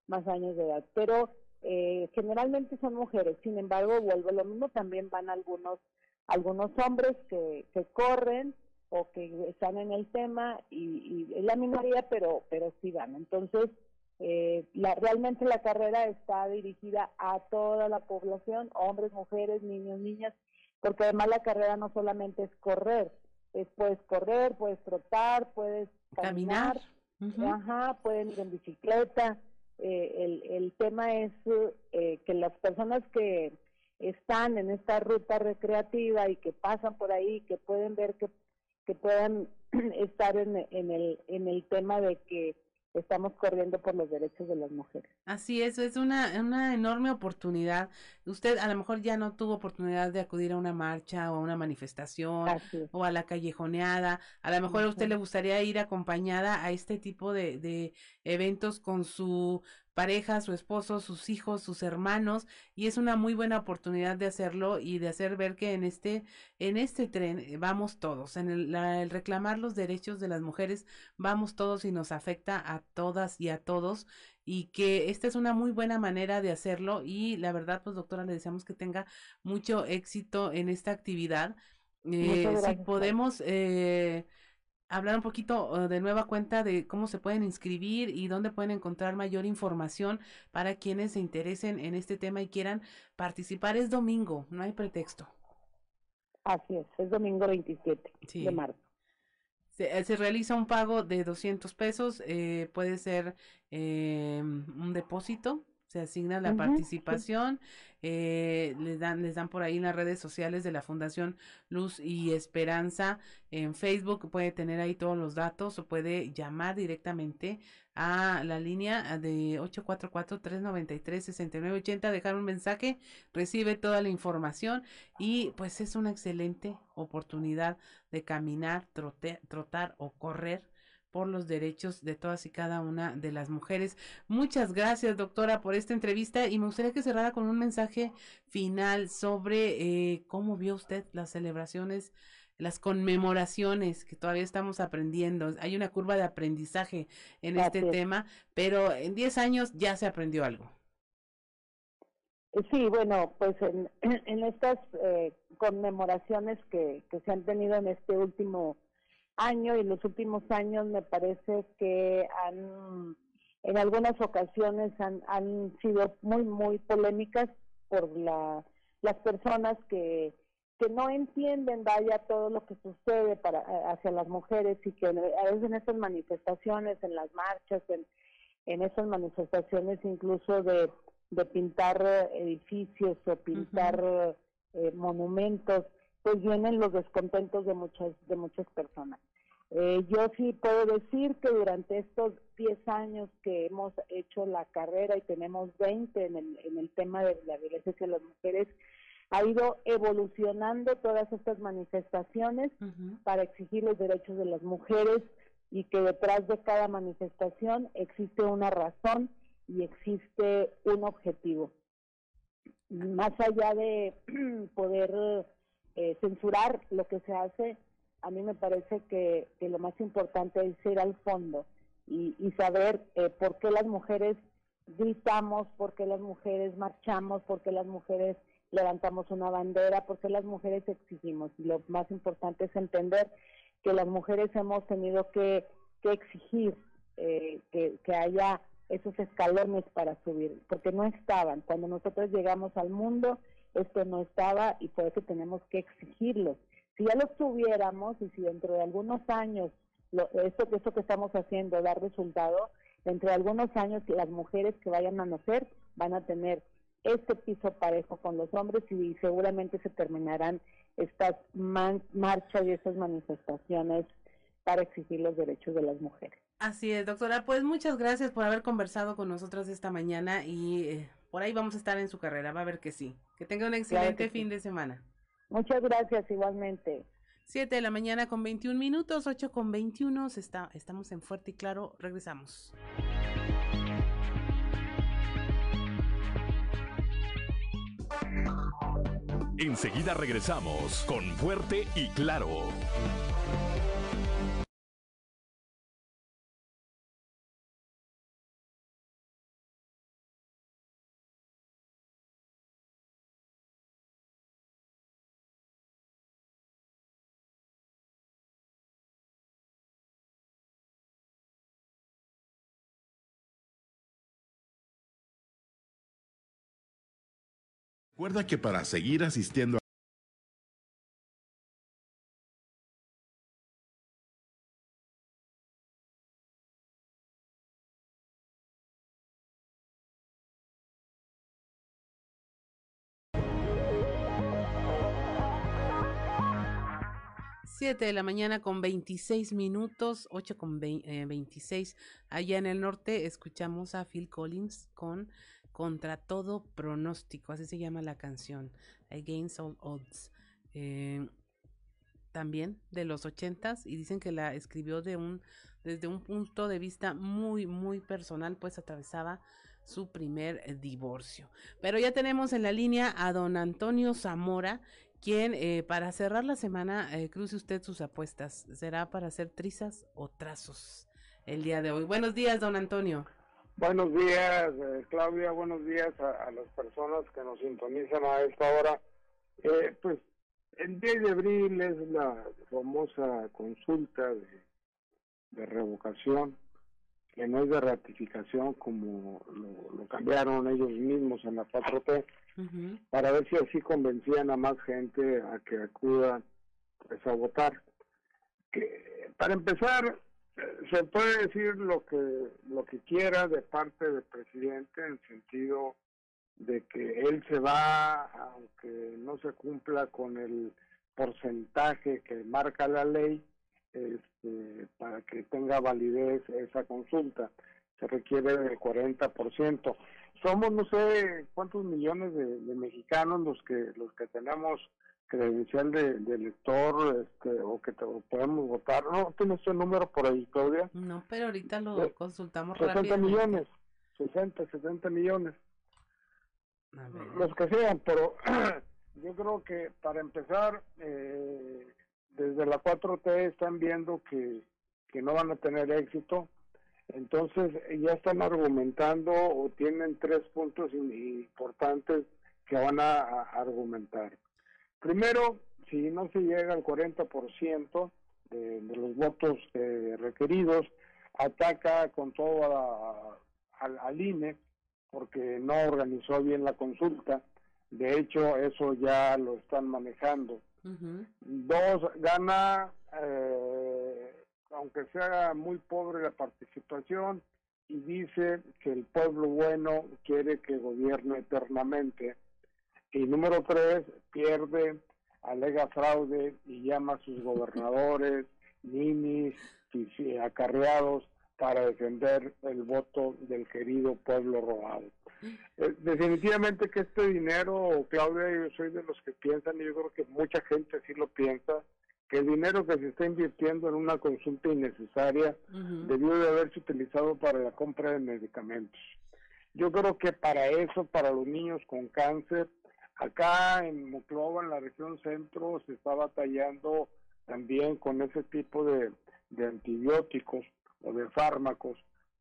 Speaker 33: más años de edad. Pero eh, generalmente son mujeres, sin embargo, vuelve lo mismo, también van algunos, algunos hombres que, que corren o que están en el tema y, y es la minoría, pero, pero sí van. Entonces, eh, la, realmente la carrera está dirigida a toda la población, hombres, mujeres, niños, niñas, porque además la carrera no solamente es correr, es puedes correr, puedes trotar, puedes caminar, ajá, pueden ir en bicicleta, eh, el, el, tema es eh, que las personas que están en esta ruta recreativa y que pasan por ahí, que pueden ver que, que puedan estar en, en, el, en el tema de que estamos corriendo por los derechos de las mujeres.
Speaker 1: Así es, es una, una enorme oportunidad. Usted a lo mejor ya no tuvo oportunidad de acudir a una marcha o a una manifestación o a la callejoneada. A lo mejor a usted le gustaría ir acompañada a este tipo de, de eventos con su pareja, su esposo, sus hijos, sus hermanos y es una muy buena oportunidad de hacerlo y de hacer ver que en este en este tren eh, vamos todos, en el, el reclamar los derechos de las mujeres vamos todos y nos afecta a todas y a todos y que esta es una muy buena manera de hacerlo y la verdad pues doctora le deseamos que tenga mucho éxito en esta actividad. Eh, si podemos eh, hablar un poquito de nueva cuenta de cómo se pueden inscribir y dónde pueden encontrar mayor información para quienes se interesen en este tema y quieran participar. Es domingo, no hay pretexto.
Speaker 33: Así es, es domingo 27 de marzo.
Speaker 1: Se, eh, se, realiza un pago de 200 pesos, eh, puede ser eh, un depósito se asigna la participación, eh, les dan, les dan por ahí en las redes sociales de la Fundación Luz y Esperanza en Facebook, puede tener ahí todos los datos o puede llamar directamente a la línea de 844-393-6980, dejar un mensaje, recibe toda la información y pues es una excelente oportunidad de caminar, trotar o correr por los derechos de todas y cada una de las mujeres. Muchas gracias, doctora, por esta entrevista y me gustaría que cerrara con un mensaje final sobre eh, cómo vio usted las celebraciones, las conmemoraciones que todavía estamos aprendiendo. Hay una curva de aprendizaje en este tema, pero en 10 años ya se aprendió algo.
Speaker 33: Sí, bueno, pues en, en estas eh, conmemoraciones que, que se han tenido en este último año y los últimos años me parece que han, en algunas ocasiones han, han sido muy, muy polémicas por la, las personas que, que no entienden, vaya, todo lo que sucede para, hacia las mujeres y que a veces en estas manifestaciones, en las marchas, en, en esas manifestaciones incluso de, de pintar edificios o pintar eh, monumentos, pues vienen los descontentos de muchas, de muchas personas. Eh, yo sí puedo decir que durante estos 10 años que hemos hecho la carrera y tenemos 20 en el, en el tema de la violencia hacia las mujeres, ha ido evolucionando todas estas manifestaciones para exigir los derechos de las mujeres y que detrás de cada manifestación existe una razón y existe un objetivo. Más allá de poder eh, censurar lo que se hace, a mí me parece que, lo más importante es ir al fondo y, saber eh, por qué las mujeres gritamos, por qué las mujeres marchamos, por qué las mujeres levantamos una bandera, por qué las mujeres exigimos. Y lo más importante es entender que las mujeres hemos tenido que, exigir eh, que, que haya esos escalones para subir, porque no estaban. Cuando nosotros llegamos al mundo, esto no estaba y por eso tenemos que exigirlo. Si ya lo tuviéramos y si dentro de algunos años lo, esto, esto que estamos haciendo da resultado, dentro de algunos años las mujeres que vayan a nacer van a tener este piso parejo con los hombres y seguramente se terminarán estas marchas y estas manifestaciones para exigir los derechos de las mujeres.
Speaker 1: Así es, doctora. Pues muchas gracias por haber conversado con nosotros esta mañana y eh, por ahí vamos a estar en su carrera. Va a ver que sí. Que tenga un excelente fin de semana.
Speaker 33: Muchas gracias, igualmente.
Speaker 1: Siete de la mañana con 21 minutos, ocho con 21. Está, estamos en Fuerte y Claro. Regresamos.
Speaker 2: Enseguida regresamos con Fuerte y Claro.
Speaker 34: Recuerda que para seguir asistiendo a
Speaker 1: Siete de la mañana con 26 minutos, 8 con 26. Eh, Allá en el norte escuchamos a Phil Collins con contra todo pronóstico, así se llama la canción, Against All Odds. Eh, también de los ochentas y dicen que la escribió de un desde un punto de vista muy muy personal pues atravesaba su primer eh, divorcio. Pero ya tenemos en la línea a don Antonio Zamora quien eh, para cerrar la semana cruce usted sus apuestas. Será para hacer trizas o trazos el día de hoy buenos días don Antonio
Speaker 35: Buenos días, eh, Claudia. Buenos días a, las personas que nos sintonizan a esta hora. Eh, pues el 10 de abril es la famosa consulta de, revocación, que no es de ratificación como lo, cambiaron ellos mismos en la 4T, para ver si así convencían a más gente a que acuda pues, a votar. Que, para empezar, se puede decir lo que lo que quiera de parte del presidente en sentido de que él se va aunque no se cumpla con el porcentaje que marca la ley este, para que tenga validez esa consulta se requiere del 40%. Somos no sé cuántos millones de, de mexicanos los que los que tenemos credencial de, de lector este, o que podemos votar. ¿No tienes el número por ahí, Claudia?
Speaker 1: No, pero ahorita lo consultamos
Speaker 35: 60 millones, 60, 70 millones. Los que sean, pero yo creo que para empezar, eh, desde la 4T están viendo que, que no van a tener éxito. Entonces ya están argumentando o tienen tres puntos importantes que van a argumentar. Primero, si no se llega al 40% de, de los votos eh, requeridos, ataca con todo al INE porque no organizó bien la consulta. De hecho, eso ya lo están manejando. Dos, gana, eh, aunque sea muy pobre la participación, y dice que el pueblo bueno quiere que gobierne eternamente Y número tres, pierde, alega fraude y llama a sus gobernadores, ninis, acarreados para defender el voto del querido pueblo robado. Eh, definitivamente que este dinero, Claudia, yo soy de los que piensan, y yo creo que mucha gente sí lo piensa, que el dinero que se está invirtiendo en una consulta innecesaria debió de haberse utilizado para la compra de medicamentos. Yo creo que para eso, para los niños con cáncer, acá en Moclova, en la región centro, se está batallando también con ese tipo de, antibióticos o de fármacos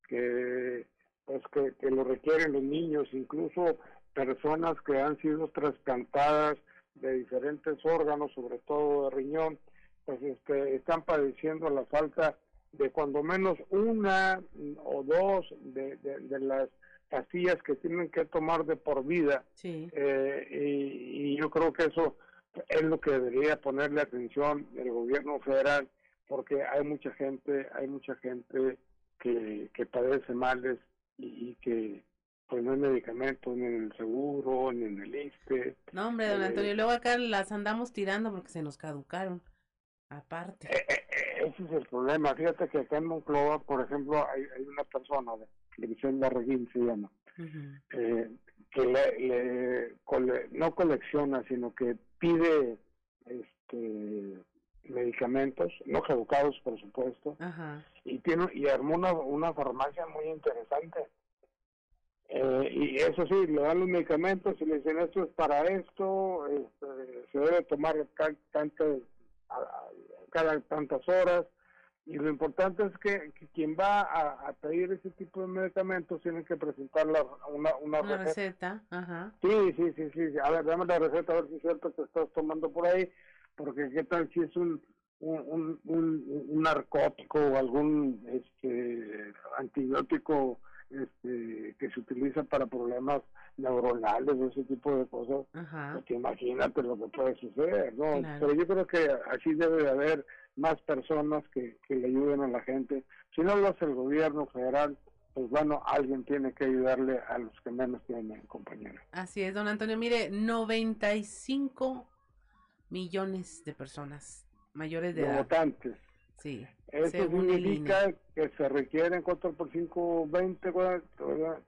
Speaker 35: que pues que, que lo requieren los niños, incluso personas que han sido trasplantadas de diferentes órganos, sobre todo de riñón, pues este, están padeciendo la falta de cuando menos una o dos de, de, las pastillas que tienen que tomar de por vida. Eh, y, yo creo que eso es lo que debería ponerle atención el gobierno federal, porque hay mucha gente, hay mucha gente que, que padece males y, que pues no hay medicamentos ni en el seguro, ni en el ISTE.
Speaker 1: No, hombre, don eh, Antonio, luego acá las andamos tirando porque se nos caducaron. Aparte.
Speaker 35: Eh, eh, eh, ese es el problema. Fíjate que acá en Monclova, por ejemplo, hay, hay una persona, de televisión Larreguín se llama, que le, no colecciona, sino que pide este medicamentos, no caducados, por supuesto, y tiene y armó una, una farmacia muy interesante. y eso sí, le dan los medicamentos y le dicen esto es para esto, este, se debe tomar tanto cada tantas horas. Y lo importante es que, quien va a, pedir ese tipo de medicamentos tiene que presentar una, una,
Speaker 1: receta. Ajá.
Speaker 35: Sí, sí, sí, sí. A ver, dame la receta, a ver si es cierto que estás tomando por ahí, porque qué tal si es un, un, un, un narcótico o algún este antibiótico este, que se utiliza para problemas neuronales o ese tipo de cosas, Ajá. Pues imagínate lo que puede suceder, ¿no? Pero yo creo que así debe de haber más personas que, que le ayuden a la gente. Si no lo hace el gobierno federal, pues bueno, alguien tiene que ayudarle a los que menos tienen, compañero.
Speaker 1: Así es, don Antonio. Mire, 95 millones de personas mayores de,
Speaker 35: de
Speaker 1: edad.
Speaker 35: votantes.
Speaker 1: Sí.
Speaker 35: Eso significa que se requieren 4 por 5, 20,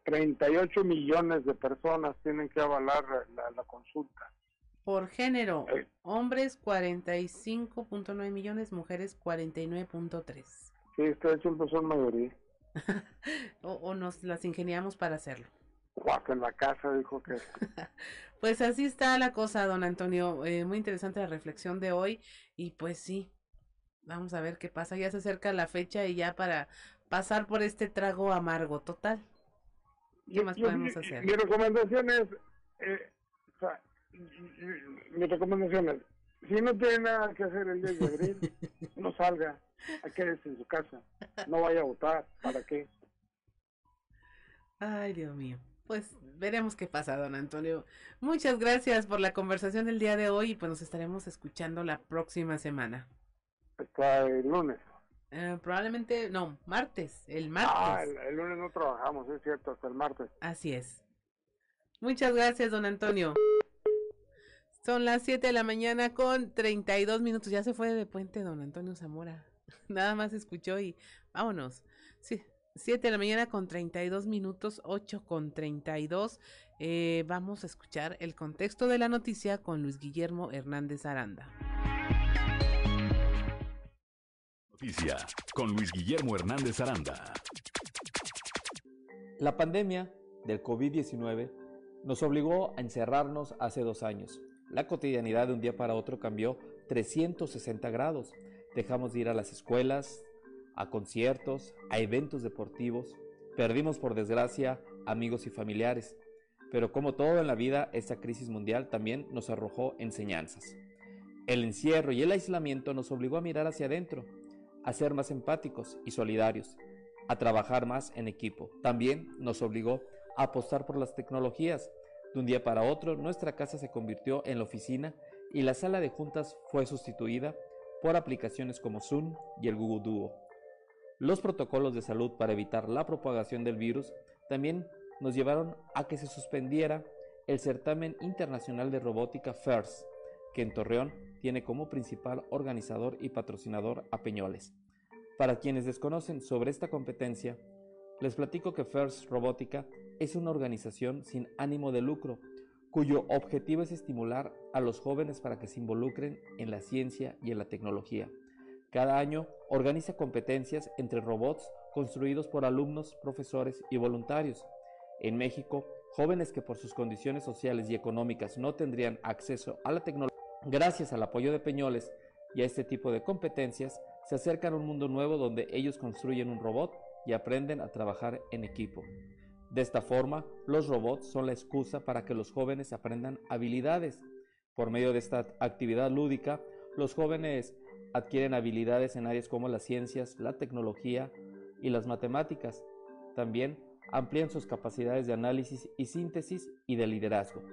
Speaker 35: 38 millones de personas tienen que avalar la, consulta.
Speaker 1: Por género, hombres 45.9 millones, mujeres 49.3.
Speaker 35: Sí, está hecho en son mayoría.
Speaker 1: o, o, nos las ingeniamos para hacerlo.
Speaker 35: Guaca en la casa dijo que...
Speaker 1: pues así está la cosa, don Antonio. Eh, muy interesante la reflexión de hoy y pues sí, Vamos a ver qué pasa. Ya se acerca la fecha y ya para pasar por este trago amargo total. ¿Qué más podemos hacer?
Speaker 35: Mi recomendación es, eh, mi recomendación es, si no tiene nada que hacer el 10 de abril, no salga, quédese en su casa, no vaya a votar, ¿para qué?
Speaker 1: Ay, Dios mío. Pues veremos qué pasa, don Antonio. Muchas gracias por la conversación del día de hoy y pues nos estaremos escuchando la próxima semana
Speaker 35: hasta el lunes.
Speaker 1: Eh, probablemente, no, martes, el martes.
Speaker 35: Ah, el, lunes no trabajamos, es cierto, hasta el martes.
Speaker 1: Así es. Muchas gracias, don Antonio. Son las 7 de la mañana con 32 minutos. Ya se fue de puente don Antonio Zamora. Nada más escuchó y vámonos. Sí, 7 de la mañana con 32 minutos, 8 con 32. Eh, vamos a escuchar el contexto de la noticia con Luis Guillermo Hernández Aranda
Speaker 2: con Luis Guillermo Hernández Aranda.
Speaker 36: La pandemia del COVID-19 nos obligó a encerrarnos hace dos años. La cotidianidad de un día para otro cambió 360 grados. Dejamos de ir a las escuelas, a conciertos, a eventos deportivos. Perdimos, por desgracia, amigos y familiares. Pero como todo en la vida, esta crisis mundial también nos arrojó enseñanzas. El encierro y el aislamiento nos obligó a mirar hacia adentro, a ser más empáticos y solidarios, a trabajar más en equipo. También nos obligó a apostar por las tecnologías. De un día para otro, nuestra casa se convirtió en la oficina y la sala de juntas fue sustituida por aplicaciones como Zoom y el Google Duo. Los protocolos de salud para evitar la propagación del virus también nos llevaron a que se suspendiera el certamen internacional de robótica FIRST, que en Torreón tiene como principal organizador y patrocinador a Peñoles. Para quienes desconocen sobre esta competencia, les platico que FIRST Robótica es una organización sin ánimo de lucro, cuyo objetivo es estimular a los jóvenes para que se involucren en la ciencia y en la tecnología. Cada año organiza competencias entre robots construidos por alumnos, profesores y voluntarios. En México, jóvenes que por sus condiciones sociales y económicas no tendrían acceso a la tecnología, gracias al apoyo de Peñoles y a este tipo de competencias, se acercan a un mundo nuevo donde ellos construyen un robot y aprenden a trabajar en equipo. De esta forma, los robots son la excusa para que los jóvenes aprendan habilidades. Por medio de esta actividad lúdica, los jóvenes adquieren habilidades en áreas como las ciencias, la tecnología y las matemáticas. También amplían sus capacidades de análisis y síntesis y de liderazgo.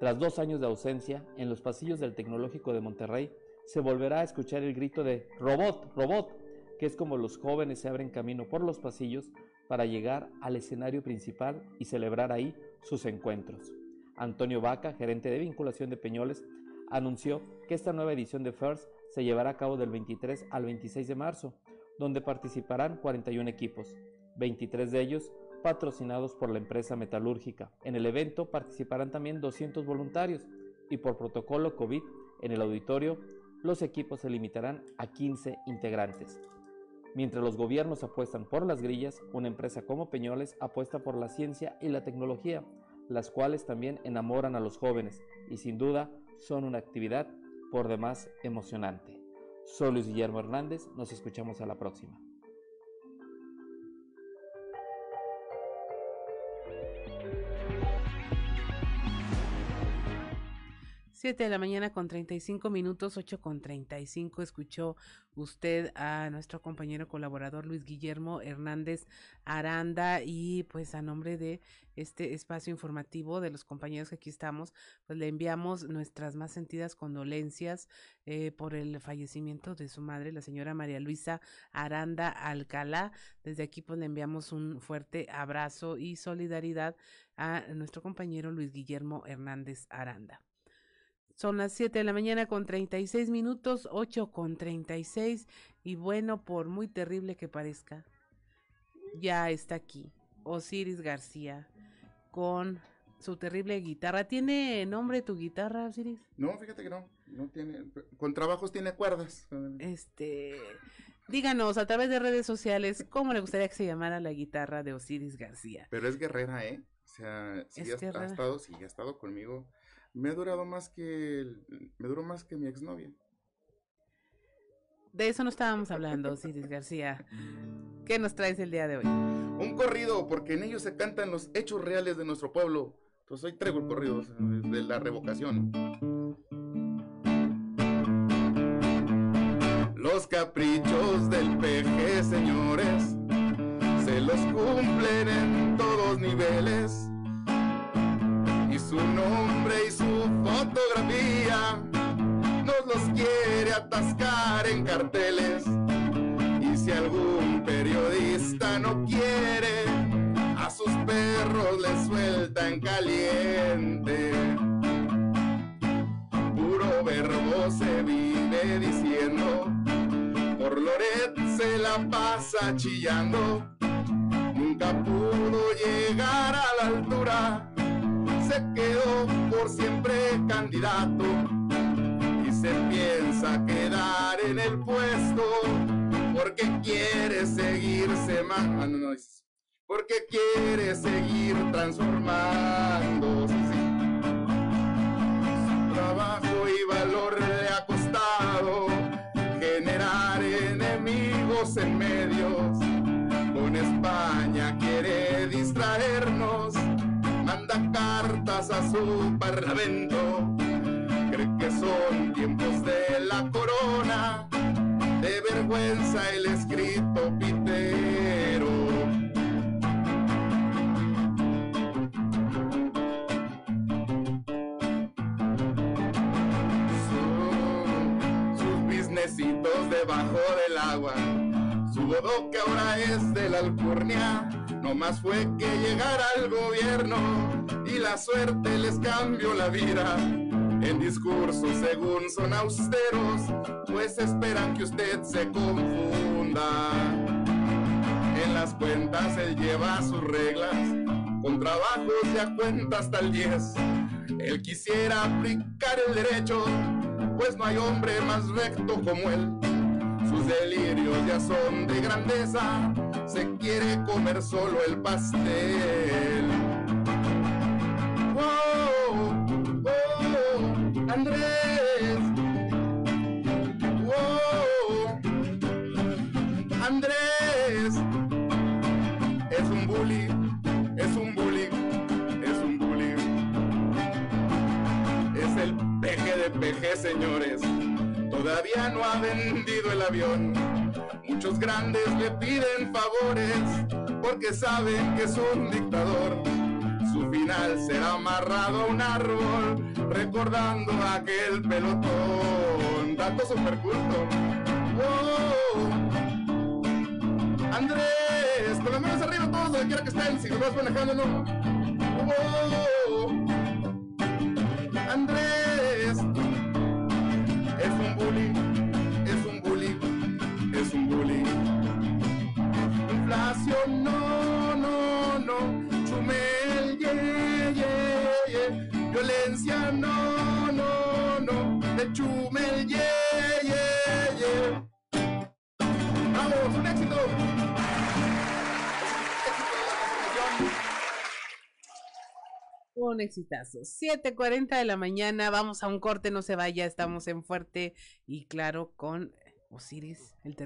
Speaker 36: Tras dos años de ausencia, en los pasillos del Tecnológico de Monterrey se volverá a escuchar el grito de robot, robot, que es como los jóvenes se abren camino por los pasillos para llegar al escenario principal y celebrar ahí sus encuentros. Antonio Vaca, gerente de vinculación de Peñoles, anunció que esta nueva edición de FIRST se llevará a cabo del 23 al 26 de marzo, donde participarán 41 equipos, 23 de ellos patrocinados por la empresa metalúrgica. En el evento participarán también 200 voluntarios y por protocolo COVID en el auditorio los equipos se limitarán a 15 integrantes. Mientras los gobiernos apuestan por las grillas, una empresa como Peñoles apuesta por la ciencia y la tecnología, las cuales también enamoran a los jóvenes y sin duda son una actividad por demás emocionante. Soy Luis Guillermo Hernández, nos escuchamos a la próxima.
Speaker 1: 7 de la mañana con 35 minutos, 8 con 35. Escuchó usted a nuestro compañero colaborador Luis Guillermo Hernández Aranda y pues a nombre de este espacio informativo de los compañeros que aquí estamos, pues le enviamos nuestras más sentidas condolencias eh, por el fallecimiento de su madre, la señora María Luisa Aranda Alcalá. Desde aquí pues le enviamos un fuerte abrazo y solidaridad a nuestro compañero Luis Guillermo Hernández Aranda. Son las 7 de la mañana con 36 minutos, 8 con 36. Y bueno, por muy terrible que parezca, ya está aquí Osiris García con su terrible guitarra. ¿Tiene nombre tu guitarra, Osiris?
Speaker 37: No, fíjate que no. No tiene. Con trabajos tiene cuerdas.
Speaker 1: Este. Díganos a través de redes sociales cómo le gustaría que se llamara la guitarra de Osiris García.
Speaker 37: Pero es guerrera, ¿eh? O sea, sí ha, ha, estado, sí ha estado conmigo me ha durado más que, me duró más que mi exnovia.
Speaker 1: De eso no estábamos hablando, Ciris García. ¿Qué nos traes el día de hoy?
Speaker 37: Un corrido, porque en ellos se cantan los hechos reales de nuestro pueblo. Entonces hoy traigo el corrido de la revocación. Los caprichos del PG, señores, se los cumplen en todos niveles su nombre y fotografía nos los quiere atascar en carteles. Y si algún periodista no quiere, a sus perros les suelta en caliente. Puro verbo se vive diciendo, por Loret se la pasa chillando. Nunca pudo llegar a la altura se quedó por siempre candidato y se piensa quedar en el puesto porque quiere seguirse más, ah, porque quiere seguir transformando. Su trabajo y valor le ha costado generar enemigos en medios. Con España quiere distraernos cartas a su parlamento. Cree que son tiempos de la corona, de vergüenza el escrito pitero. sus businessitos debajo del agua, su bodo que ahora es de la alcurnia No más fue que llegara al gobierno y la suerte les cambió la vida. En discursos según son austeros, pues esperan que usted se confunda. En las cuentas él lleva sus reglas, con trabajos ya cuenta hasta el 10. Él quisiera aplicar el derecho, pues no hay hombre más recto como él. Sus delirios ya son de grandeza, se quiere comer solo el pastel. Wow, wow, Andrés. Wow, Andrés. Es un bully, es un bully, es un bully. Es el peje de peje, señores todavía no ha vendido el avión. Muchos grandes le piden favores porque saben que es un dictador. Su final será amarrado a un árbol recordando aquel pelotón. Dato super culto. ¡Wow! Andrés, con las manos arriba todos donde quiera que estén, si lo vas manejando no. ¡Wow! No, no, no. Chumel, yeah, yeah, yeah. Violencia, no, no, no. De Chumel, yeah, yeah, yeah. Vamos, un éxito.
Speaker 1: Un exitazo. 7:40 de la mañana. Vamos a un corte, no se vaya. Estamos en Fuerte y Claro con Osiris, el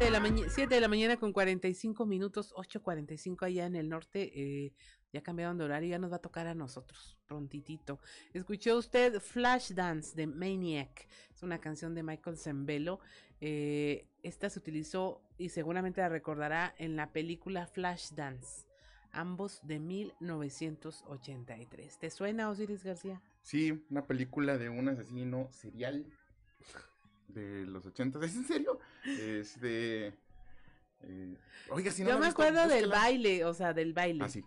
Speaker 1: terrible. de la 7 de la mañana con 45 minutos, 8.45 allá en el norte. Eh, ya cambiaron de horario, ya nos va a tocar a nosotros, prontitito. Escuchó usted Flashdance de Maniac, es una canción de Michael Zembello. Eh, esta se utilizó y seguramente la recordará en la película Flashdance, ambos de 1983. ¿Te suena, Osiris García?
Speaker 37: Sí, una película de un asesino serial de los 80. ¿Es en serio? Es de... Eh, oiga, si no
Speaker 1: Yo me acuerdo del baile, o sea, del baile.
Speaker 37: Ah, sí.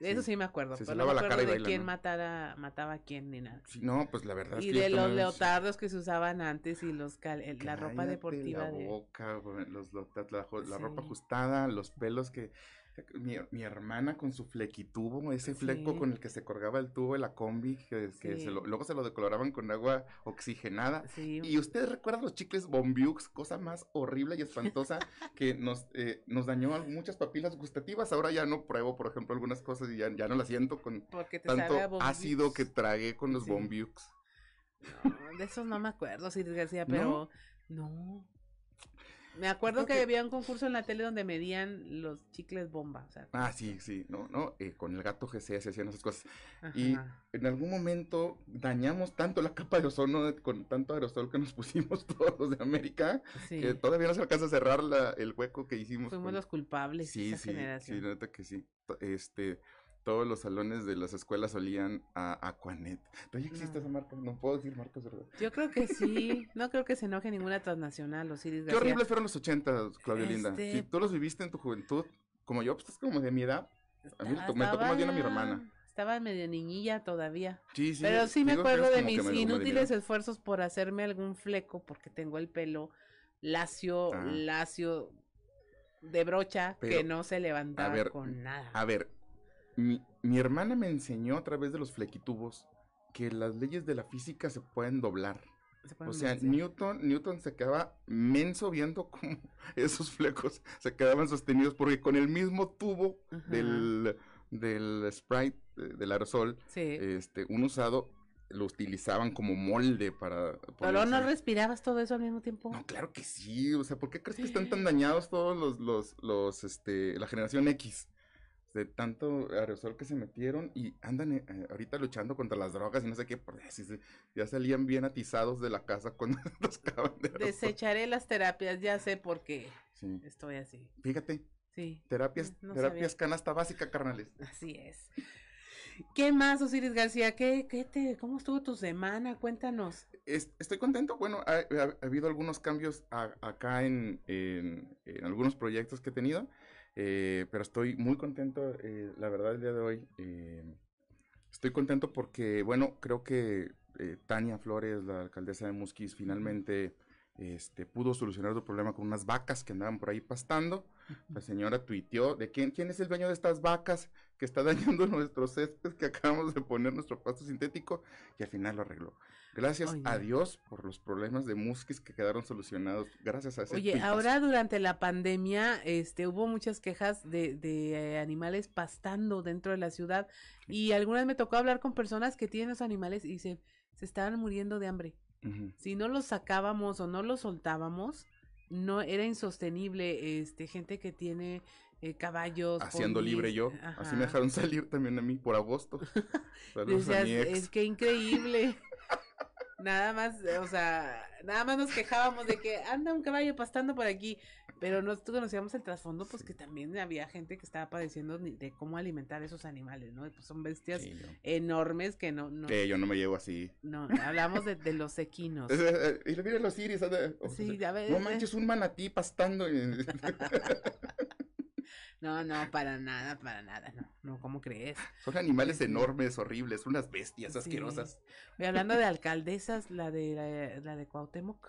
Speaker 1: Eso sí me acuerdo,
Speaker 37: Se
Speaker 1: pero
Speaker 37: lava
Speaker 1: no me
Speaker 37: la
Speaker 1: acuerdo
Speaker 37: cara y
Speaker 1: de
Speaker 37: baila,
Speaker 1: quién
Speaker 37: ¿no?
Speaker 1: matara, mataba a quién ni nada.
Speaker 37: Sí, no, pues la verdad es
Speaker 1: Y
Speaker 37: que
Speaker 1: de los leotardos que se usaban antes y los cal- la ropa deportiva
Speaker 37: la
Speaker 1: de...
Speaker 37: boca, los, la, ropa ajustada, los pelos que... Mi, mi hermana con su flequitubo, ese fleco
Speaker 1: Sí.
Speaker 37: con el que se colgaba el tubo de la combi, que, se lo- luego se lo decoloraban con agua oxigenada.
Speaker 1: Sí.
Speaker 37: Y usted recuerda los chicles Bombiux, cosa más horrible y espantosa que nos, eh, nos dañó muchas papilas gustativas. Ahora ya no pruebo, por ejemplo, algunas cosas y ya, ya no las siento con tanto ácido que tragué con los. Bombiux.
Speaker 1: No, de esos no me acuerdo, sí, García,
Speaker 37: ¿No?
Speaker 1: pero no. Me acuerdo que había un concurso en la tele donde medían los chicles bomba, o sea,
Speaker 37: Ah, sí, sí, no, no, eh, con el gato GC se hacían esas cosas. Y en algún momento dañamos tanto la capa de ozono con tanto aerosol que nos pusimos todos los de América,
Speaker 1: Sí.
Speaker 37: que todavía no se alcanza a cerrar la- el hueco que hicimos.
Speaker 1: fuimos
Speaker 37: con-
Speaker 1: los culpables
Speaker 37: Sí,
Speaker 1: esa
Speaker 37: sí,
Speaker 1: generación.
Speaker 37: sí, neta que sí. Este, todos los salones de las escuelas olían a Aquanet. ¿Todavía existe esa marca? No puedo decir marcas, ¿verdad?
Speaker 1: Yo creo que sí, no creo que se enoje ninguna transnacional, Osiris
Speaker 37: Qué
Speaker 1: García.
Speaker 37: horribles fueron los 80, Claudia Linda.
Speaker 1: Este-
Speaker 37: Si tú los viviste en tu juventud, como yo, pues es como de mi edad. A mí me tocó- me tocó más bien a mi hermana.
Speaker 1: Estaba medio niñilla todavía.
Speaker 37: Sí, sí,
Speaker 1: Pero sí me acuerdo de mis inútiles esfuerzos por hacerme algún fleco porque tengo el pelo lacio,
Speaker 37: Ah.
Speaker 1: lacio de brocha
Speaker 37: Pero,
Speaker 1: que no se levantaba
Speaker 37: a ver,
Speaker 1: con nada.
Speaker 37: A ver, mi, mi hermana me enseñó a través de los flequitubos que las leyes de la física se pueden doblar.
Speaker 1: Se pueden
Speaker 37: O sea. Newton, Newton se quedaba menso viendo cómo esos flecos se quedaban sostenidos porque con el mismo tubo del, del Sprite, eh, del aerosol,
Speaker 1: Sí.
Speaker 37: este, un usado, lo utilizaban como molde para...
Speaker 1: Pero no respirabas todo eso al mismo tiempo.
Speaker 37: No, claro que sí, o sea, ¿por qué crees que están tan dañados todos los, los, los, este, la generación X? De tanto aerosol que se metieron y andan eh, ahorita luchando contra las drogas y no sé qué, por se- ya salían bien atizados de la casa cuando los acaban de aerosol.
Speaker 1: Desecharé las terapias, ya sé por qué
Speaker 37: Sí.
Speaker 1: estoy así.
Speaker 37: Fíjate,
Speaker 1: Sí.
Speaker 37: terapias,
Speaker 1: No
Speaker 37: terapias
Speaker 1: sabía.
Speaker 37: canasta básica, carnales.
Speaker 1: Así es. ¿Qué más, Osiris García? ¿Qué, qué te, ¿Cómo estuvo tu semana? Cuéntanos.
Speaker 37: Es- estoy contento. Bueno, ha, ha- ha habido algunos cambios a- acá en, en- en algunos proyectos que he tenido, eh, pero estoy muy contento, eh, la verdad, el día de hoy. eh, estoy contento porque, bueno, creo que eh, Tania Flores, la alcaldesa de Musquis, finalmente este, pudo solucionar el problema con unas vacas que andaban por ahí pastando. La señora tuiteó de quién, quién es el dueño de estas vacas que está dañando nuestro césped que acabamos de poner nuestro pasto sintético y al final lo arregló. Gracias
Speaker 1: Oye.
Speaker 37: a Dios por los problemas de Musquis que quedaron solucionados gracias a ese
Speaker 1: Oye, ahora durante la pandemia, este, hubo muchas quejas de, de animales pastando dentro de la ciudad y algunas me tocó hablar con personas que tienen los animales y se, se estaban muriendo de hambre. Si no los sacábamos o no los soltábamos, no era insostenible. Este, gente que tiene eh, caballos.
Speaker 37: Haciendo libre yo. Así me dejaron salir también a mí por agosto. Saludos a
Speaker 1: Decías,
Speaker 37: mi ex.
Speaker 1: es que increíble. Nada más, eh, o sea, nada más nos quejábamos de que anda un caballo pastando por aquí, pero nosotros conocíamos el trasfondo, pues que también había gente que estaba padeciendo de cómo alimentar esos animales, ¿no? Pues son bestias
Speaker 37: Sí,
Speaker 1: enormes que no, no,
Speaker 37: Que yo no me llevo así.
Speaker 1: no, hablamos de, de los equinos.
Speaker 37: Eh, eh, Y mira los iris. anda-
Speaker 1: Sí,
Speaker 37: sea,
Speaker 1: a ver,
Speaker 37: no
Speaker 1: eh.
Speaker 37: manches, un manatí pastando.
Speaker 1: No, no, para nada, para nada, no, no, ¿cómo crees?
Speaker 37: Son animales enormes, horribles, unas bestias
Speaker 1: Sí.
Speaker 37: asquerosas.
Speaker 1: Oye, hablando de alcaldesas, la de la, la de Cuauhtémoc,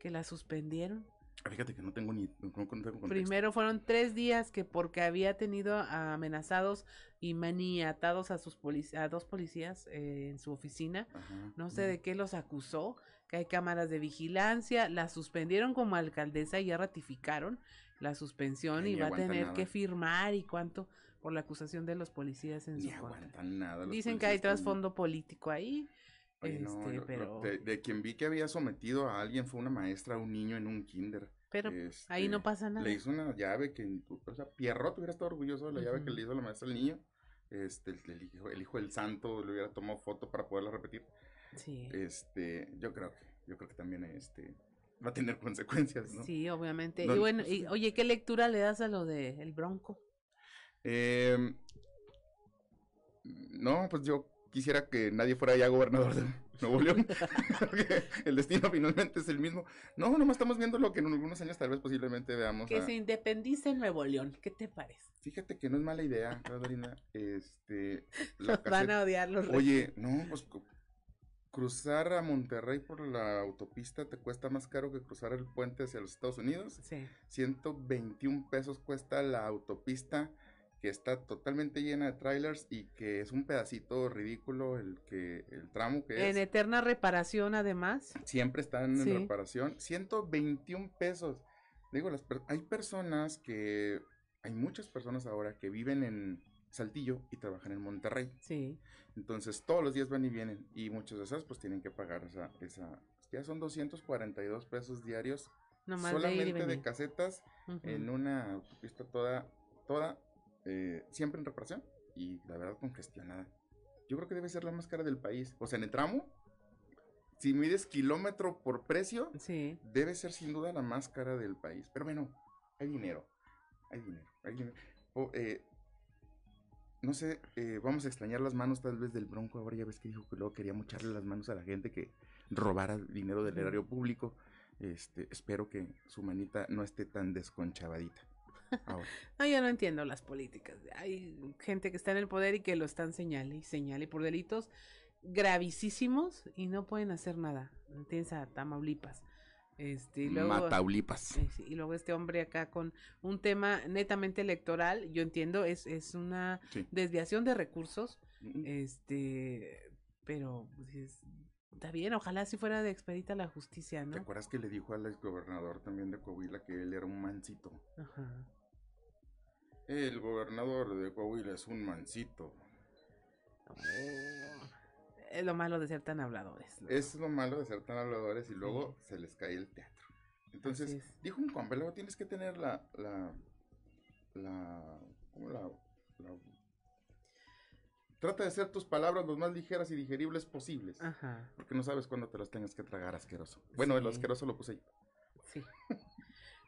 Speaker 1: que la suspendieron.
Speaker 37: Ah, Fíjate que no tengo ni. No, no tengo contexto.
Speaker 1: Primero fueron tres días que porque había tenido amenazados y maniatados a sus polic- a dos policías eh, en su oficina.
Speaker 37: Ajá.
Speaker 1: No sé de qué los acusó, que hay cámaras de vigilancia, la suspendieron como alcaldesa y ya ratificaron la suspensión
Speaker 37: Ay,
Speaker 1: y va a tener
Speaker 37: nada.
Speaker 1: que firmar y cuánto por la acusación de los policías en
Speaker 37: Ni
Speaker 1: su contra.
Speaker 37: nada.
Speaker 1: Dicen que hay trasfondo político ahí.
Speaker 37: Oye,
Speaker 1: este,
Speaker 37: lo-
Speaker 1: pero
Speaker 37: de, de quien vi que había sometido a alguien fue una maestra, a un niño en un kinder.
Speaker 1: Pero ahí no pasa nada.
Speaker 37: Le hizo una llave que, o sea, Pierrot hubiera estado orgulloso de la llave que le hizo la maestra al niño. Este, el, el hijo, el hijo del santo le hubiera tomado foto para poderla repetir.
Speaker 1: Sí.
Speaker 37: Este, yo creo que, yo creo que también este va a tener consecuencias, ¿no?
Speaker 1: Sí, obviamente.
Speaker 37: No,
Speaker 1: y bueno,
Speaker 37: pues,
Speaker 1: y, oye, ¿qué lectura le das a lo de el Bronco?
Speaker 37: Em, no, pues yo quisiera que nadie fuera ya gobernador de Nuevo León. porque el destino finalmente es el mismo. No, nomás estamos viendo lo que en algunos años tal vez posiblemente veamos.
Speaker 1: Que
Speaker 37: a-
Speaker 1: se independice Nuevo León. ¿Qué te parece?
Speaker 37: Fíjate que no es mala idea, Carolina. Este,
Speaker 1: Nos van a odiar los
Speaker 37: Oye, no, pues cruzar a Monterrey por la autopista te cuesta más caro que cruzar el puente hacia los Estados Unidos.
Speaker 1: Sí.
Speaker 37: 121 pesos cuesta la autopista que está totalmente llena de trailers y que es un pedacito ridículo el que el tramo que
Speaker 1: En
Speaker 37: es.
Speaker 1: eterna reparación, además.
Speaker 37: Siempre están en reparación. 121 pesos. Digo, las per- hay personas que, hay muchas personas ahora que viven en Saltillo y trabajan en Monterrey.
Speaker 1: Sí.
Speaker 37: Entonces todos los días van y vienen y muchas de esas pues tienen que pagar esa, esa ya son 242 pesos diarios
Speaker 1: Nomás
Speaker 37: solamente de, casetas en una autopista toda, toda, eh, siempre en reparación y la verdad congestionada. Yo creo que debe ser la más cara del país. O sea, en el tramo, si mides kilómetro por precio, debe ser sin duda la más cara del país. Pero bueno, hay dinero, hay dinero, hay dinero. O, eh, no sé, eh, vamos a extrañar las manos tal vez del Bronco. Ahora ya ves que dijo que luego quería mocharle las manos a la gente que robara dinero del erario público. Este, espero que su manita no esté tan desconchavadita. Ahora.
Speaker 1: No, yo no entiendo las políticas. Hay gente que está en el poder y que lo están señale y señale por delitos gravísimos y no pueden hacer nada. Tienes a Tamaulipas. Este, y luego,
Speaker 37: Mataulipas.
Speaker 1: Eh, y luego este hombre acá con un tema netamente electoral, yo entiendo, es, es una
Speaker 37: Sí.
Speaker 1: desviación de recursos, este, pero pues, es- está bien, ojalá si fuera de expedita la justicia,
Speaker 37: ¿Te
Speaker 1: ¿no?
Speaker 37: acuerdas que le dijo al exgobernador también de Coahuila que él era un mancito?
Speaker 1: Ajá.
Speaker 37: El gobernador de Coahuila es un mancito.
Speaker 1: Es lo malo de ser tan habladores.
Speaker 37: Es lo malo de ser tan habladores y luego se les cae el teatro. Entonces, dijo un compa, luego tienes que tener la, la, la, ¿cómo la, la- Trata de hacer tus palabras lo más ligeras y digeribles posibles.
Speaker 1: Ajá.
Speaker 37: Porque no sabes cuándo te las tengas que tragar asqueroso. Bueno, el
Speaker 1: Sí.
Speaker 37: asqueroso lo puse yo.
Speaker 1: Sí.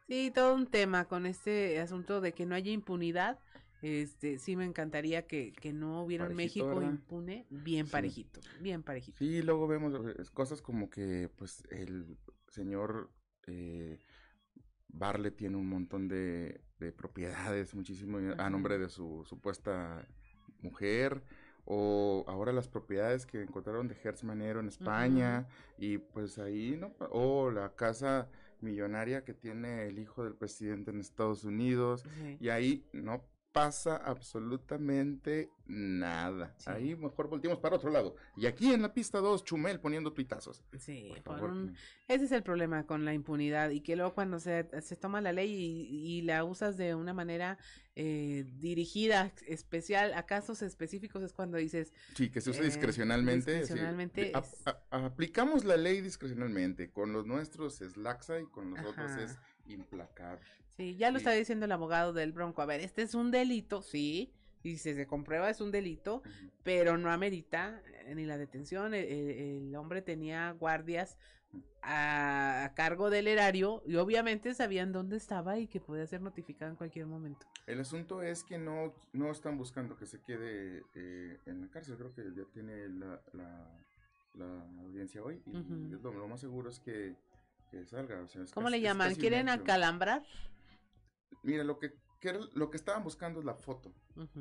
Speaker 1: Sí, todo un tema con este asunto de que no haya impunidad. Este, sí me encantaría que, que no hubiera un México
Speaker 37: ¿verdad?
Speaker 1: impune, bien
Speaker 37: Sí.
Speaker 1: parejito, bien parejito.
Speaker 37: Sí, luego vemos cosas como que, pues, el señor eh, Barle tiene un montón de, de propiedades, muchísimo a nombre de su supuesta mujer, o ahora las propiedades que encontraron de Hertz Manero en España, y pues ahí, ¿no? O la casa millonaria que tiene el hijo del presidente en Estados Unidos,
Speaker 1: Sí.
Speaker 37: y ahí no pasa absolutamente nada. Ahí mejor volteamos para otro lado. Y aquí en la pista 2, Chumel poniendo tuitazos.
Speaker 1: Sí,
Speaker 37: Por
Speaker 1: un- ese es el problema con la impunidad y que luego cuando se, se toma la ley y, y la usas de una manera eh, dirigida, especial, a casos específicos es cuando dices...
Speaker 37: Sí, que se usa
Speaker 1: eh,
Speaker 37: discrecionalmente.
Speaker 1: discrecionalmente es-
Speaker 37: a- aplicamos la ley discrecionalmente. Con los nuestros es laxa y con los otros es implacable.
Speaker 1: Sí, ya lo
Speaker 37: Sí.
Speaker 1: está diciendo el abogado del Bronco. A ver, este es un delito, sí, y si se comprueba es un delito, pero no amerita eh, ni la detención. El, el- el hombre tenía guardias a, a cargo del erario y obviamente sabían dónde estaba y que podía ser notificado en cualquier momento.
Speaker 37: El asunto es que no, no están buscando que se quede eh, en la cárcel. Creo que ya tiene la, la, la audiencia hoy. Y lo más seguro es que, que salga. o sea, es
Speaker 1: ¿Cómo
Speaker 37: casi-
Speaker 1: le llaman? ¿Quieren acalambrar?
Speaker 37: Mira, lo que, que era- lo que estaban buscando es la foto.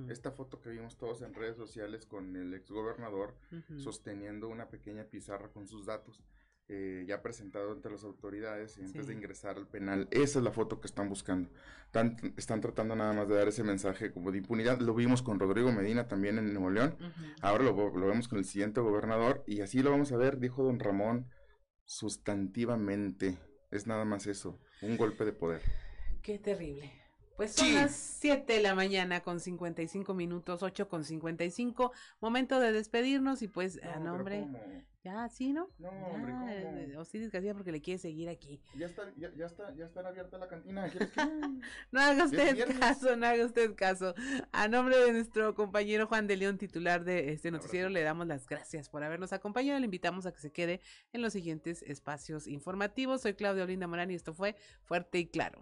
Speaker 37: Esta foto que vimos todos en redes sociales con el exgobernador
Speaker 1: Ujú.
Speaker 37: sosteniendo una pequeña pizarra con sus datos, eh, ya presentado ante las autoridades y antes de ingresar al penal. Esa es la foto que están buscando. Están tratando nada más de dar ese mensaje como de impunidad. Lo vimos con Rodrigo Medina también en Nuevo León. Ahora lo, lo vemos con el siguiente gobernador y así lo vamos a ver, dijo don Ramón, sustantivamente. Es nada más eso, un golpe de poder.
Speaker 1: Qué terrible. Pues son las 7 de la mañana con 55 minutos, 8 con 55. Momento de despedirnos y pues, a
Speaker 37: pero
Speaker 1: nombre. Ya, sí, ¿no?
Speaker 37: No,
Speaker 1: ya,
Speaker 37: hombre, ¿cómo?
Speaker 1: eh, Osiris García porque le quiere seguir aquí.
Speaker 37: Ya está, ya, ya está, ya está abierta la cantina. ¿Quieres que?
Speaker 1: No haga usted caso, no haga usted caso. A nombre de nuestro compañero Juan de León, titular de este noticiero, le damos las gracias por habernos acompañado. Le invitamos a que se quede en los siguientes espacios informativos. Soy Claudia Olinda Morán y esto fue Fuerte y Claro.